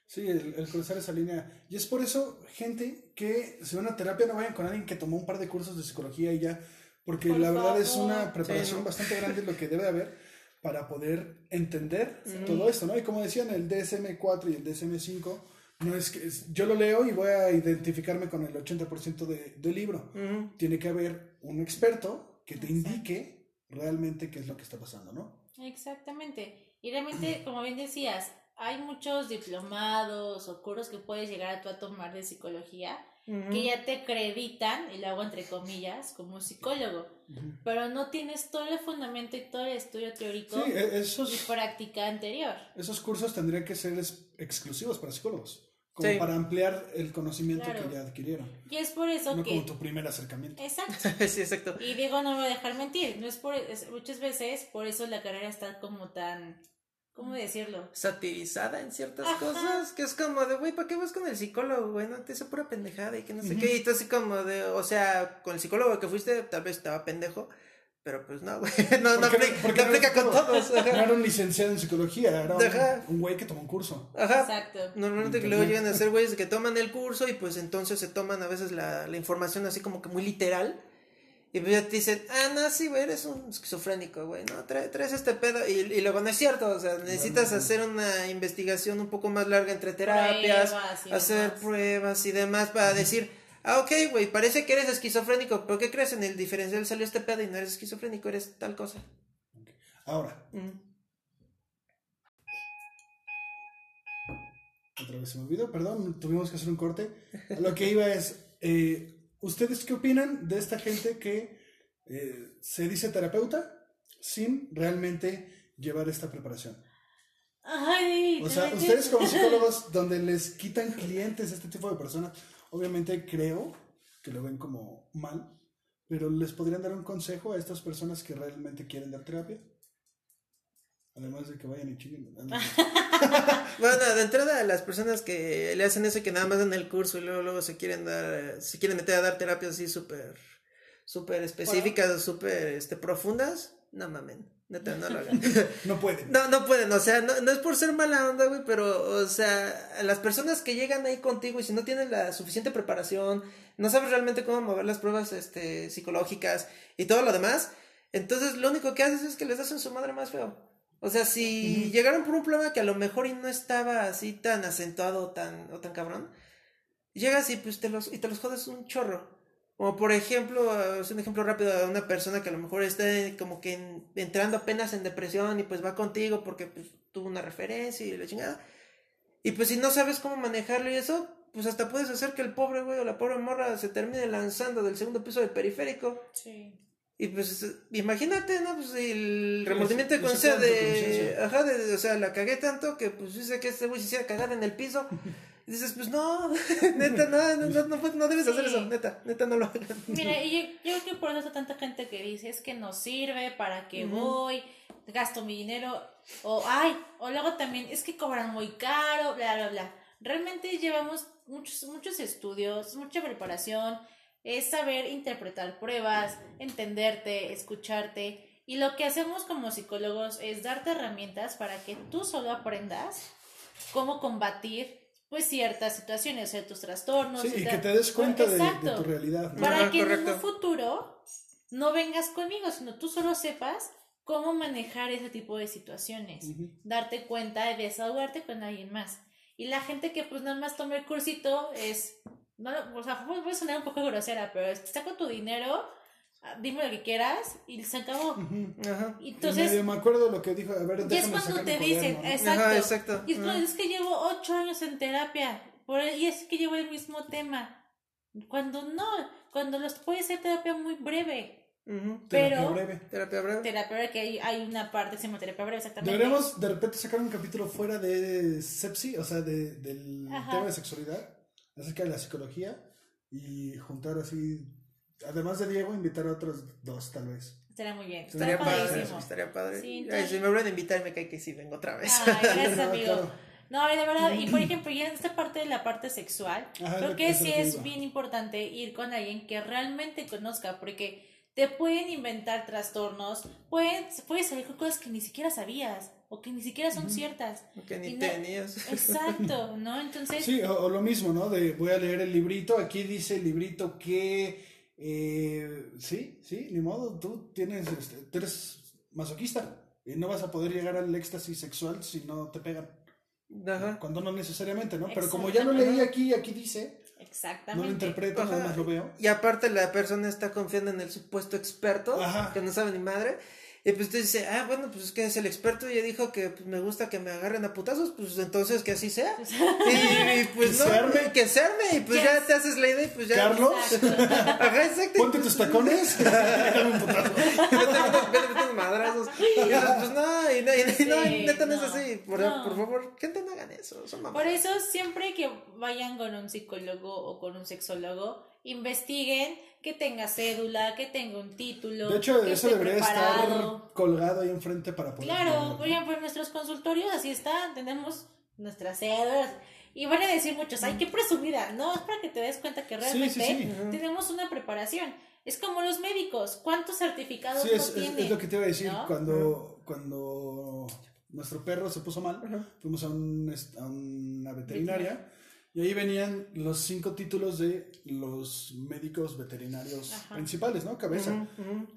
S1: Sí, el, el cruzar esa línea. Y es por eso, gente, que si van a terapia no vayan con alguien que tomó un par de cursos de psicología y ya, porque
S2: Por
S1: la verdad es una preparación
S3: Sí, ¿no?
S1: bastante grande lo que debe haber para poder entender todo esto, ¿no? Y como decían, el DSM-4 y el DSM-5, no es que es- yo lo leo y voy a identificarme con el 80% de, del libro. Tiene que haber un experto que te indique realmente qué es lo que está pasando, ¿no?
S2: Exactamente. Y realmente, como bien decías, hay muchos diplomados o cursos que puedes llegar a tú a tomar de psicología Que ya te acreditan, y lo hago entre comillas, como psicólogo. Pero no tienes todo el fundamento y todo el estudio teórico
S1: Sí, e-
S2: y
S1: esos,
S2: práctica anterior.
S1: esos cursos tendrían que ser exclusivos para psicólogos, como
S3: Sí.
S1: para ampliar el conocimiento
S2: Claro.
S1: que ya adquirieron,
S2: Y es por eso
S1: no
S2: que...
S1: como tu primer acercamiento.
S2: Exacto. *laughs*
S3: sí, exacto.
S2: Y Diego no me va a dejar mentir. No es por, es- muchas veces por eso la carrera está como tan, ¿cómo decirlo?
S3: Satirizada en ciertas
S2: Ajá.
S3: cosas, que es como de, güey, ¿para qué vas con el psicólogo, güey? No te hizo pura pendejada y que no sé qué. Y tú así como de, o sea, con el psicólogo que fuiste, tal vez estaba pendejo, Pero pues no, güey. *laughs* No, no,
S1: Porque
S3: aplica,
S1: porque
S3: no aplica
S1: es
S3: con
S1: todo.
S3: todos.
S1: No
S3: Ajá.
S1: era un licenciado en psicología, era
S3: Ajá.
S1: un güey que tomó un curso.
S3: Ajá.
S2: Exacto.
S3: Normalmente que luego llegan a ser güeyes que toman el curso y pues entonces se toman a veces la, la información así como que muy literal. Y pues ya te dicen, ah, no, sí, güey, eres un esquizofrénico, güey, no, trae- traes este pedo. Y, y luego no es cierto, o sea, necesitas
S1: Bueno.
S3: hacer una investigación un poco más larga entre terapias,
S2: Pruebas
S3: hacer
S2: demás.
S3: pruebas y demás para decir, ah, ok, güey, parece que eres esquizofrénico, pero ¿qué crees? En el diferencial salió este pedo y no eres esquizofrénico, eres tal cosa.
S1: Ahora, otra vez se me olvidó, perdón, tuvimos que hacer un corte. Lo que iba es, eh, ¿ustedes qué opinan de esta gente que eh, se dice terapeuta sin realmente llevar esta preparación?
S2: Ay,
S1: O sea, ustedes como *laughs* psicólogos, donde les quitan clientes a este tipo de personas, obviamente creo que lo ven como mal, pero ¿les podrían dar un consejo a estas personas que realmente quieren dar terapia? Además de que vayan y chinguen. ¿no? *laughs*
S3: Bueno, de entrada, las personas que le hacen eso y que nada más dan el curso y luego, luego se quieren dar, se quieren meter a dar terapias así súper, súper específicas o súper este, profundas, no mamen, neta, no lo hagan. *laughs*
S1: No pueden.
S3: No, no pueden, o sea, no, no es por ser mala onda, güey, pero, o sea, las personas que llegan ahí contigo y si no tienen la suficiente preparación, no sabes realmente cómo mover las pruebas, este, psicológicas y todo lo demás, entonces lo único que haces es que les das en su madre más feo. O sea, si llegaron por un problema que a lo mejor y no estaba así tan acentuado o tan, o tan cabrón, llegas y pues te los, y te los jodes un chorro. Como por ejemplo, eh, es un ejemplo rápido de una persona que a lo mejor está como que en- entrando apenas en depresión y pues va contigo porque pues, tuvo una referencia y la chingada. Y pues si no sabes cómo manejarlo y eso, pues hasta puedes hacer que el pobre güey o la pobre morra se termine lanzando del segundo piso del periférico.
S2: Sí.
S3: Y pues imagínate, ¿no? Pues el
S1: Sí,
S3: remordimiento de
S1: le
S3: conciencia de... Ajá, de, o sea, la cagué tanto que pues dice que este güey se hiciera cagar en el piso. Y *laughs* dices, pues no, *laughs* neta, no, no, no, no, no debes hacer eso, neta, neta no lo hagas.
S2: Mira, *laughs* y yo, yo creo que por eso hay tanta gente que dice es que no sirve, ¿para qué voy? Gasto mi dinero. O, ay, o luego también es que cobran muy caro, bla, bla, bla. Realmente llevamos muchos, muchos estudios, mucha preparación. Es saber interpretar pruebas, entenderte, escucharte. Y lo que hacemos como psicólogos es darte herramientas para que tú solo aprendas cómo combatir pues ciertas situaciones, ciertos trastornos.
S1: Sí, y que te des cuenta de, tu realidad. ¿no?
S2: para que en
S3: correcto.
S2: un futuro no vengas conmigo, sino tú solo sepas cómo manejar ese tipo de situaciones, darte cuenta de desahogarte con alguien más. Y la gente que pues nada más toma el cursito es, no, o sea, puede sonar un poco grosera, pero es, saca tu dinero, ah, dime lo que quieras y se acabó.
S3: Ajá.
S1: Y
S2: Entonces,
S1: medio me acuerdo lo que dijo, a ver,
S2: y es cuando
S1: sacar
S2: te dicen, exacto,
S3: Ajá, exacto.
S2: y es, cuando- es que llevo ocho años en terapia, por, y es que llevo el mismo tema. Cuando no, cuando los puede ser terapia muy breve.
S3: Ujú.
S1: Terapia
S2: pero-
S1: breve.
S3: Terapia breve.
S2: Terapia breve, que hay, hay una parte que se llama terapia breve, exactamente.
S1: Deberíamos de repente sacar un capítulo fuera de sepsi, o sea, de, del
S2: Ajá.
S1: tema de sexualidad, acerca de la psicología, y juntar así, además de Diego, invitar a otros dos, tal vez.
S2: Estaría muy bien.
S3: Estaría
S2: Estaría
S3: padre,
S2: padrísimo.
S3: estaría padre.
S2: Sí,
S3: Ay,
S2: entonces-
S3: si me vuelven a invitar, me cae que sí, vengo otra vez.
S2: Ay, gracias, *laughs*
S1: No,
S2: amigo.
S1: claro.
S2: No, de verdad, y por *clears throat* ejemplo, ya en esta parte de la parte sexual,
S1: Ajá,
S2: creo
S1: lo
S2: que sí es bien importante ir con alguien que realmente conozca, porque te pueden inventar trastornos, pueden, puedes salir con cosas que ni siquiera sabías, o que ni siquiera son ciertas.
S3: que ni
S2: no-
S3: tenías. *laughs*
S2: Exacto, ¿no? Entonces,
S1: Sí, o, o lo mismo, ¿no? De voy a leer el librito, aquí dice el librito que, eh, sí, sí, ni modo, tú tienes, este, tú eres masoquista y no vas a poder llegar al éxtasis sexual si no te pegan.
S3: Ajá.
S1: Cuando no necesariamente, ¿no? Pero como ya lo leí aquí, aquí dice, no lo
S2: exactamente.
S1: interpreto,
S3: Ajá.
S1: nada más lo veo.
S3: Y aparte la persona está confiando en el supuesto experto,
S1: Ajá.
S3: que no sabe ni madre. Y pues tú dices, ah, bueno, pues es que es el experto y ya dijo que pues, me gusta que me agarren a putazos, pues entonces que así sea. Y, y, pues
S1: Que
S3: no, que se arme, y pues
S2: Yes.
S3: ya te haces la idea y pues ya.
S1: Carlos, *laughs*
S3: Ajá, exacto.
S1: ponte tus tacones. Dame un putazo.
S3: Vete, madrazos. Y entonces, pues no, y no, y, y no,
S2: Sí,
S3: neta no es así. Por,
S2: no.
S3: por favor, gente no hagan eso, son
S2: Por eso, siempre que vayan con un psicólogo o con un sexólogo, investiguen que tenga cédula, que tenga un título.
S1: De hecho,
S2: que
S1: eso
S2: esté
S1: debería
S2: preparado.
S1: estar colgado ahí enfrente para poder.
S2: Claro,
S1: leerlo.
S2: por ejemplo, en nuestros consultorios así está, tenemos nuestras cédulas. Y van a decir muchos, ay, qué presumida. No, es para que te des cuenta que realmente
S1: sí, sí.
S3: Ujú.
S2: tenemos una preparación. Es como los médicos, ¿cuántos certificados
S1: Sí,
S2: no
S1: es, es-
S2: tienen?
S1: es lo que te iba a decir.
S2: ¿no?
S1: Cuando, cuando nuestro perro se puso mal, fuimos a, un a una veterinaria y ahí venían los cinco títulos de los médicos veterinarios
S2: Ajá.
S1: principales, ¿no? Cabeza.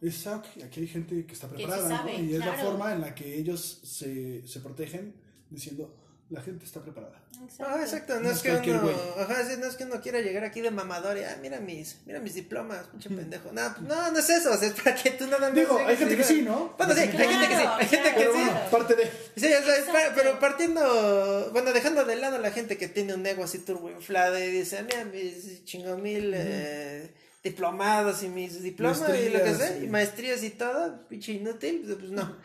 S1: Es, ah, ok, aquí hay gente que está preparada, ¿no?
S2: sabe,
S1: Y es la forma en la que ellos se, se protegen diciendo, la gente está preparada.
S3: Ah, exacto, no,
S1: No
S3: es que uno, ajá, sí, no es que uno quiera llegar aquí de mamador y, ah, mira mis, mira mis diplomas, pinche pendejo. No, pues, no, no es eso, sea, es para que tú nada más.
S1: Digo, hay gente que sí, ¿no?
S3: Bueno, sí, hay gente que sí, hay gente que sí.
S1: bueno, parte de...
S3: Sí, o sea, es pa-
S2: Exacto.
S3: pero partiendo, bueno, dejando de lado a la gente que tiene un ego así turbo inflado y dice, mira mis chingo mil eh, diplomados y mis diplomas y lo que
S1: Maestrías,
S3: sé,
S1: sí.
S3: y maestrías y todo, pinche inútil, pues, pues no.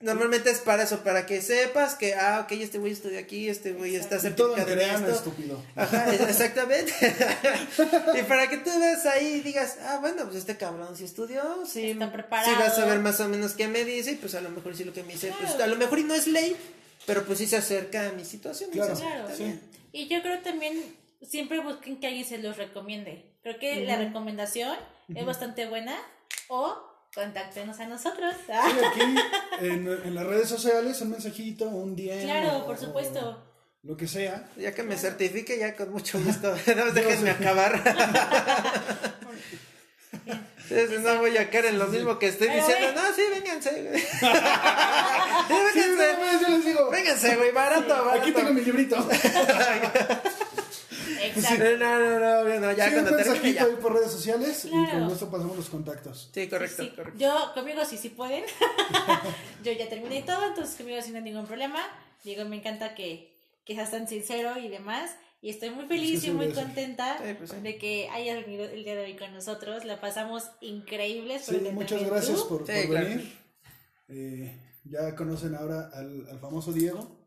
S3: Normalmente es para eso, para que sepas que, ah, ok, este güey estudió aquí, este güey está
S1: Y todo en
S3: certificado en
S1: coreano,
S3: esto.
S1: estúpido.
S3: Ajá, *laughs* exactamente. *laughs* y para que tú veas ahí y digas, ah, bueno, pues este cabrón sí estudió, sí,
S2: Está preparado.
S3: sí va a saber más o menos qué me dice, y pues a lo mejor sí lo que me dice, pues a lo mejor y no es ley, pero pues sí se acerca a mi situación.
S1: Claro.
S2: Claro.
S3: "Está
S1: Sí.
S3: bien".
S2: Y yo creo también siempre busquen que alguien se los recomiende. Creo que la recomendación es bastante buena o contáctenos a nosotros.
S1: Sí, aquí *laughs* en, en las redes sociales, un mensajito, un día.
S2: Claro, por supuesto.
S1: Lo que sea.
S3: Ya que me certifique, ya con mucho gusto. *laughs* Más déjenme acabar. *laughs* No voy a caer en lo mismo que estoy
S2: Pero
S3: diciendo.
S2: ve.
S3: No, sí, vénganse, güey. Sí,
S1: Sí,
S3: vénganse.
S1: no, yo les digo.
S3: Vénganse, güey, barato, barato.
S1: Aquí tengo mi librito.
S2: Exacto.
S3: No, no, no, no, no, ya
S1: sí, un
S3: cuando termine
S1: mensajito
S3: ya.
S1: ahí por redes sociales y
S2: Claro.
S1: con gusto pasamos los contactos.
S3: Sí, correcto,
S2: Sí,
S3: correcto.
S2: Yo, conmigo sí, sí pueden. *laughs* yo ya terminé todo, entonces conmigo sí no hay ningún problema. Digo, me encanta que, que seas tan sincero y demás. Y estoy muy feliz
S1: Sí,
S2: y muy contenta
S3: Sí, pues sí.
S2: de que hayas venido el día de hoy con nosotros. La pasamos increíble.
S1: Sí, muchas gracias por,
S3: Sí,
S1: por
S3: claro.
S1: venir. Eh, ya conocen ahora al, al famoso Diego.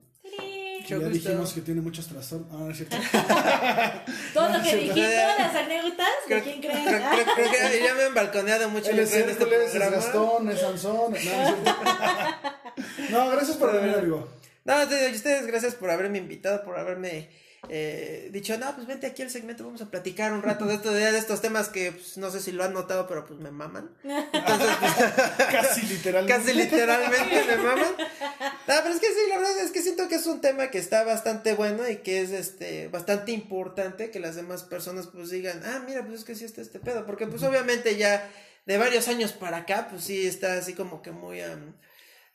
S3: Mucho
S1: ya
S3: gusto.
S1: dijimos que tiene muchos trastornos. Ah, no es cierto. *laughs*
S2: Todo lo que todas las anécdotas, ¿de quién creen?
S3: creo- creo- creo que ya me han balconeado mucho
S1: Él
S3: yo
S1: es
S3: en este
S1: es. Gastón, es Sansón. No, no, *laughs* no, gracias por venir, amigo.
S3: No, ustedes gracias por haberme invitado, por haberme eh, dicho, no, pues vente aquí al segmento, vamos a platicar un rato de, esto, de estos temas que pues, no sé si lo han notado, pero pues me maman. Entonces, pues, *laughs*
S1: Casi literalmente.
S3: casi literalmente me maman. No, pero es que sí, la verdad es que siento que es un tema que está bastante bueno y que es este bastante importante que las demás personas pues digan, ah, mira, pues es que sí está este pedo, porque pues obviamente ya de varios años para acá, pues sí está así como que muy...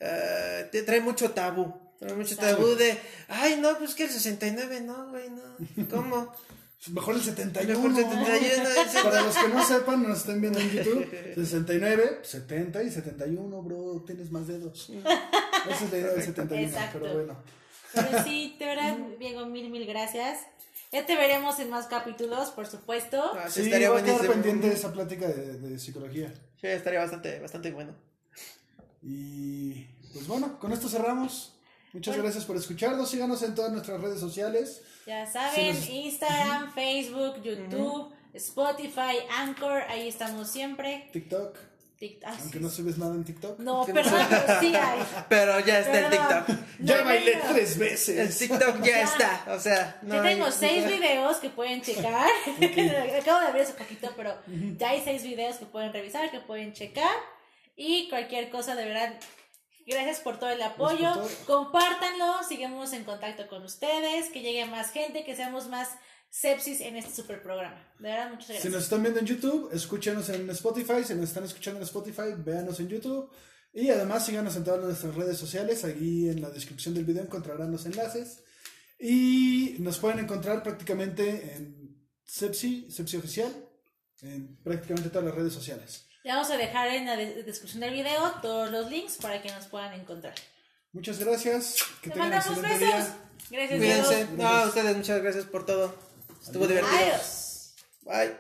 S3: eh, te trae mucho tabú. Trae mucho tabú de, ay, no, pues que el 69, no, güey, no. *laughs* ¿Cómo?
S1: Mejor el 71.
S3: Mejor 71, el
S1: Para los que no sepan, nos estén viendo en YouTube, *laughs* 69, 70 y 71, bro, tienes más dedos. Esa es la idea del 71,
S2: Exacto.
S1: pero bueno.
S2: Pero *laughs* sí, de verdad, Diego, mil, mil gracias. Ya te veremos en más capítulos, por supuesto.
S3: Ah, sí,
S1: Sí,
S3: estaría
S1: voy a
S3: buenísimo.
S1: pendiente de esa plática de, de psicología.
S3: Sí, estaría bastante, bastante bueno.
S1: Y pues bueno, con esto cerramos. Muchas
S2: Bueno.
S1: gracias por escucharnos. Síganos en todas nuestras redes sociales.
S2: Ya saben,
S1: nos-
S2: Instagram, Facebook, YouTube, Spotify, Anchor, ahí estamos siempre.
S1: TikTok.
S2: Tic- ah,
S1: Aunque
S2: sí.
S1: no subes nada en TikTok.
S2: No, perdón, pero *laughs* sí hay.
S3: Pero ya está el
S2: Perdón.
S3: TikTok.
S1: Ya
S2: No,
S1: bailé
S2: no,
S1: tres
S3: El
S1: veces.
S3: TikTok ya
S2: Ya.
S3: está. O sea, no
S2: Yo
S3: hay-
S2: tengo seis *laughs* videos que pueden checar. *laughs* Acabo de abrir hace poquito, pero ya hay seis videos que pueden revisar, que pueden checar. Y cualquier cosa, de verdad, gracias por todo el apoyo. Compártanlo, sigamos en contacto con ustedes, que llegue más gente, que seamos más sepsis en este super programa. De verdad, muchas
S1: Si
S2: gracias.
S1: nos están viendo en YouTube, escúchenos en Spotify. Si nos están escuchando en Spotify, véanos en YouTube. Y además síganos en todas nuestras redes sociales. Allí en la descripción del video encontrarán los enlaces. Y nos pueden encontrar prácticamente en Sepsi, Sepsi Oficial, en prácticamente todas las redes sociales.
S2: Le vamos a dejar en la descripción del video todos los links para que nos puedan encontrar.
S1: Muchas gracias.
S2: Te mandamos besos.
S1: Día.
S2: Gracias.
S3: Cuídense. No, a ustedes muchas gracias por todo. Estuvo divertido.
S2: Adiós.
S3: Bye.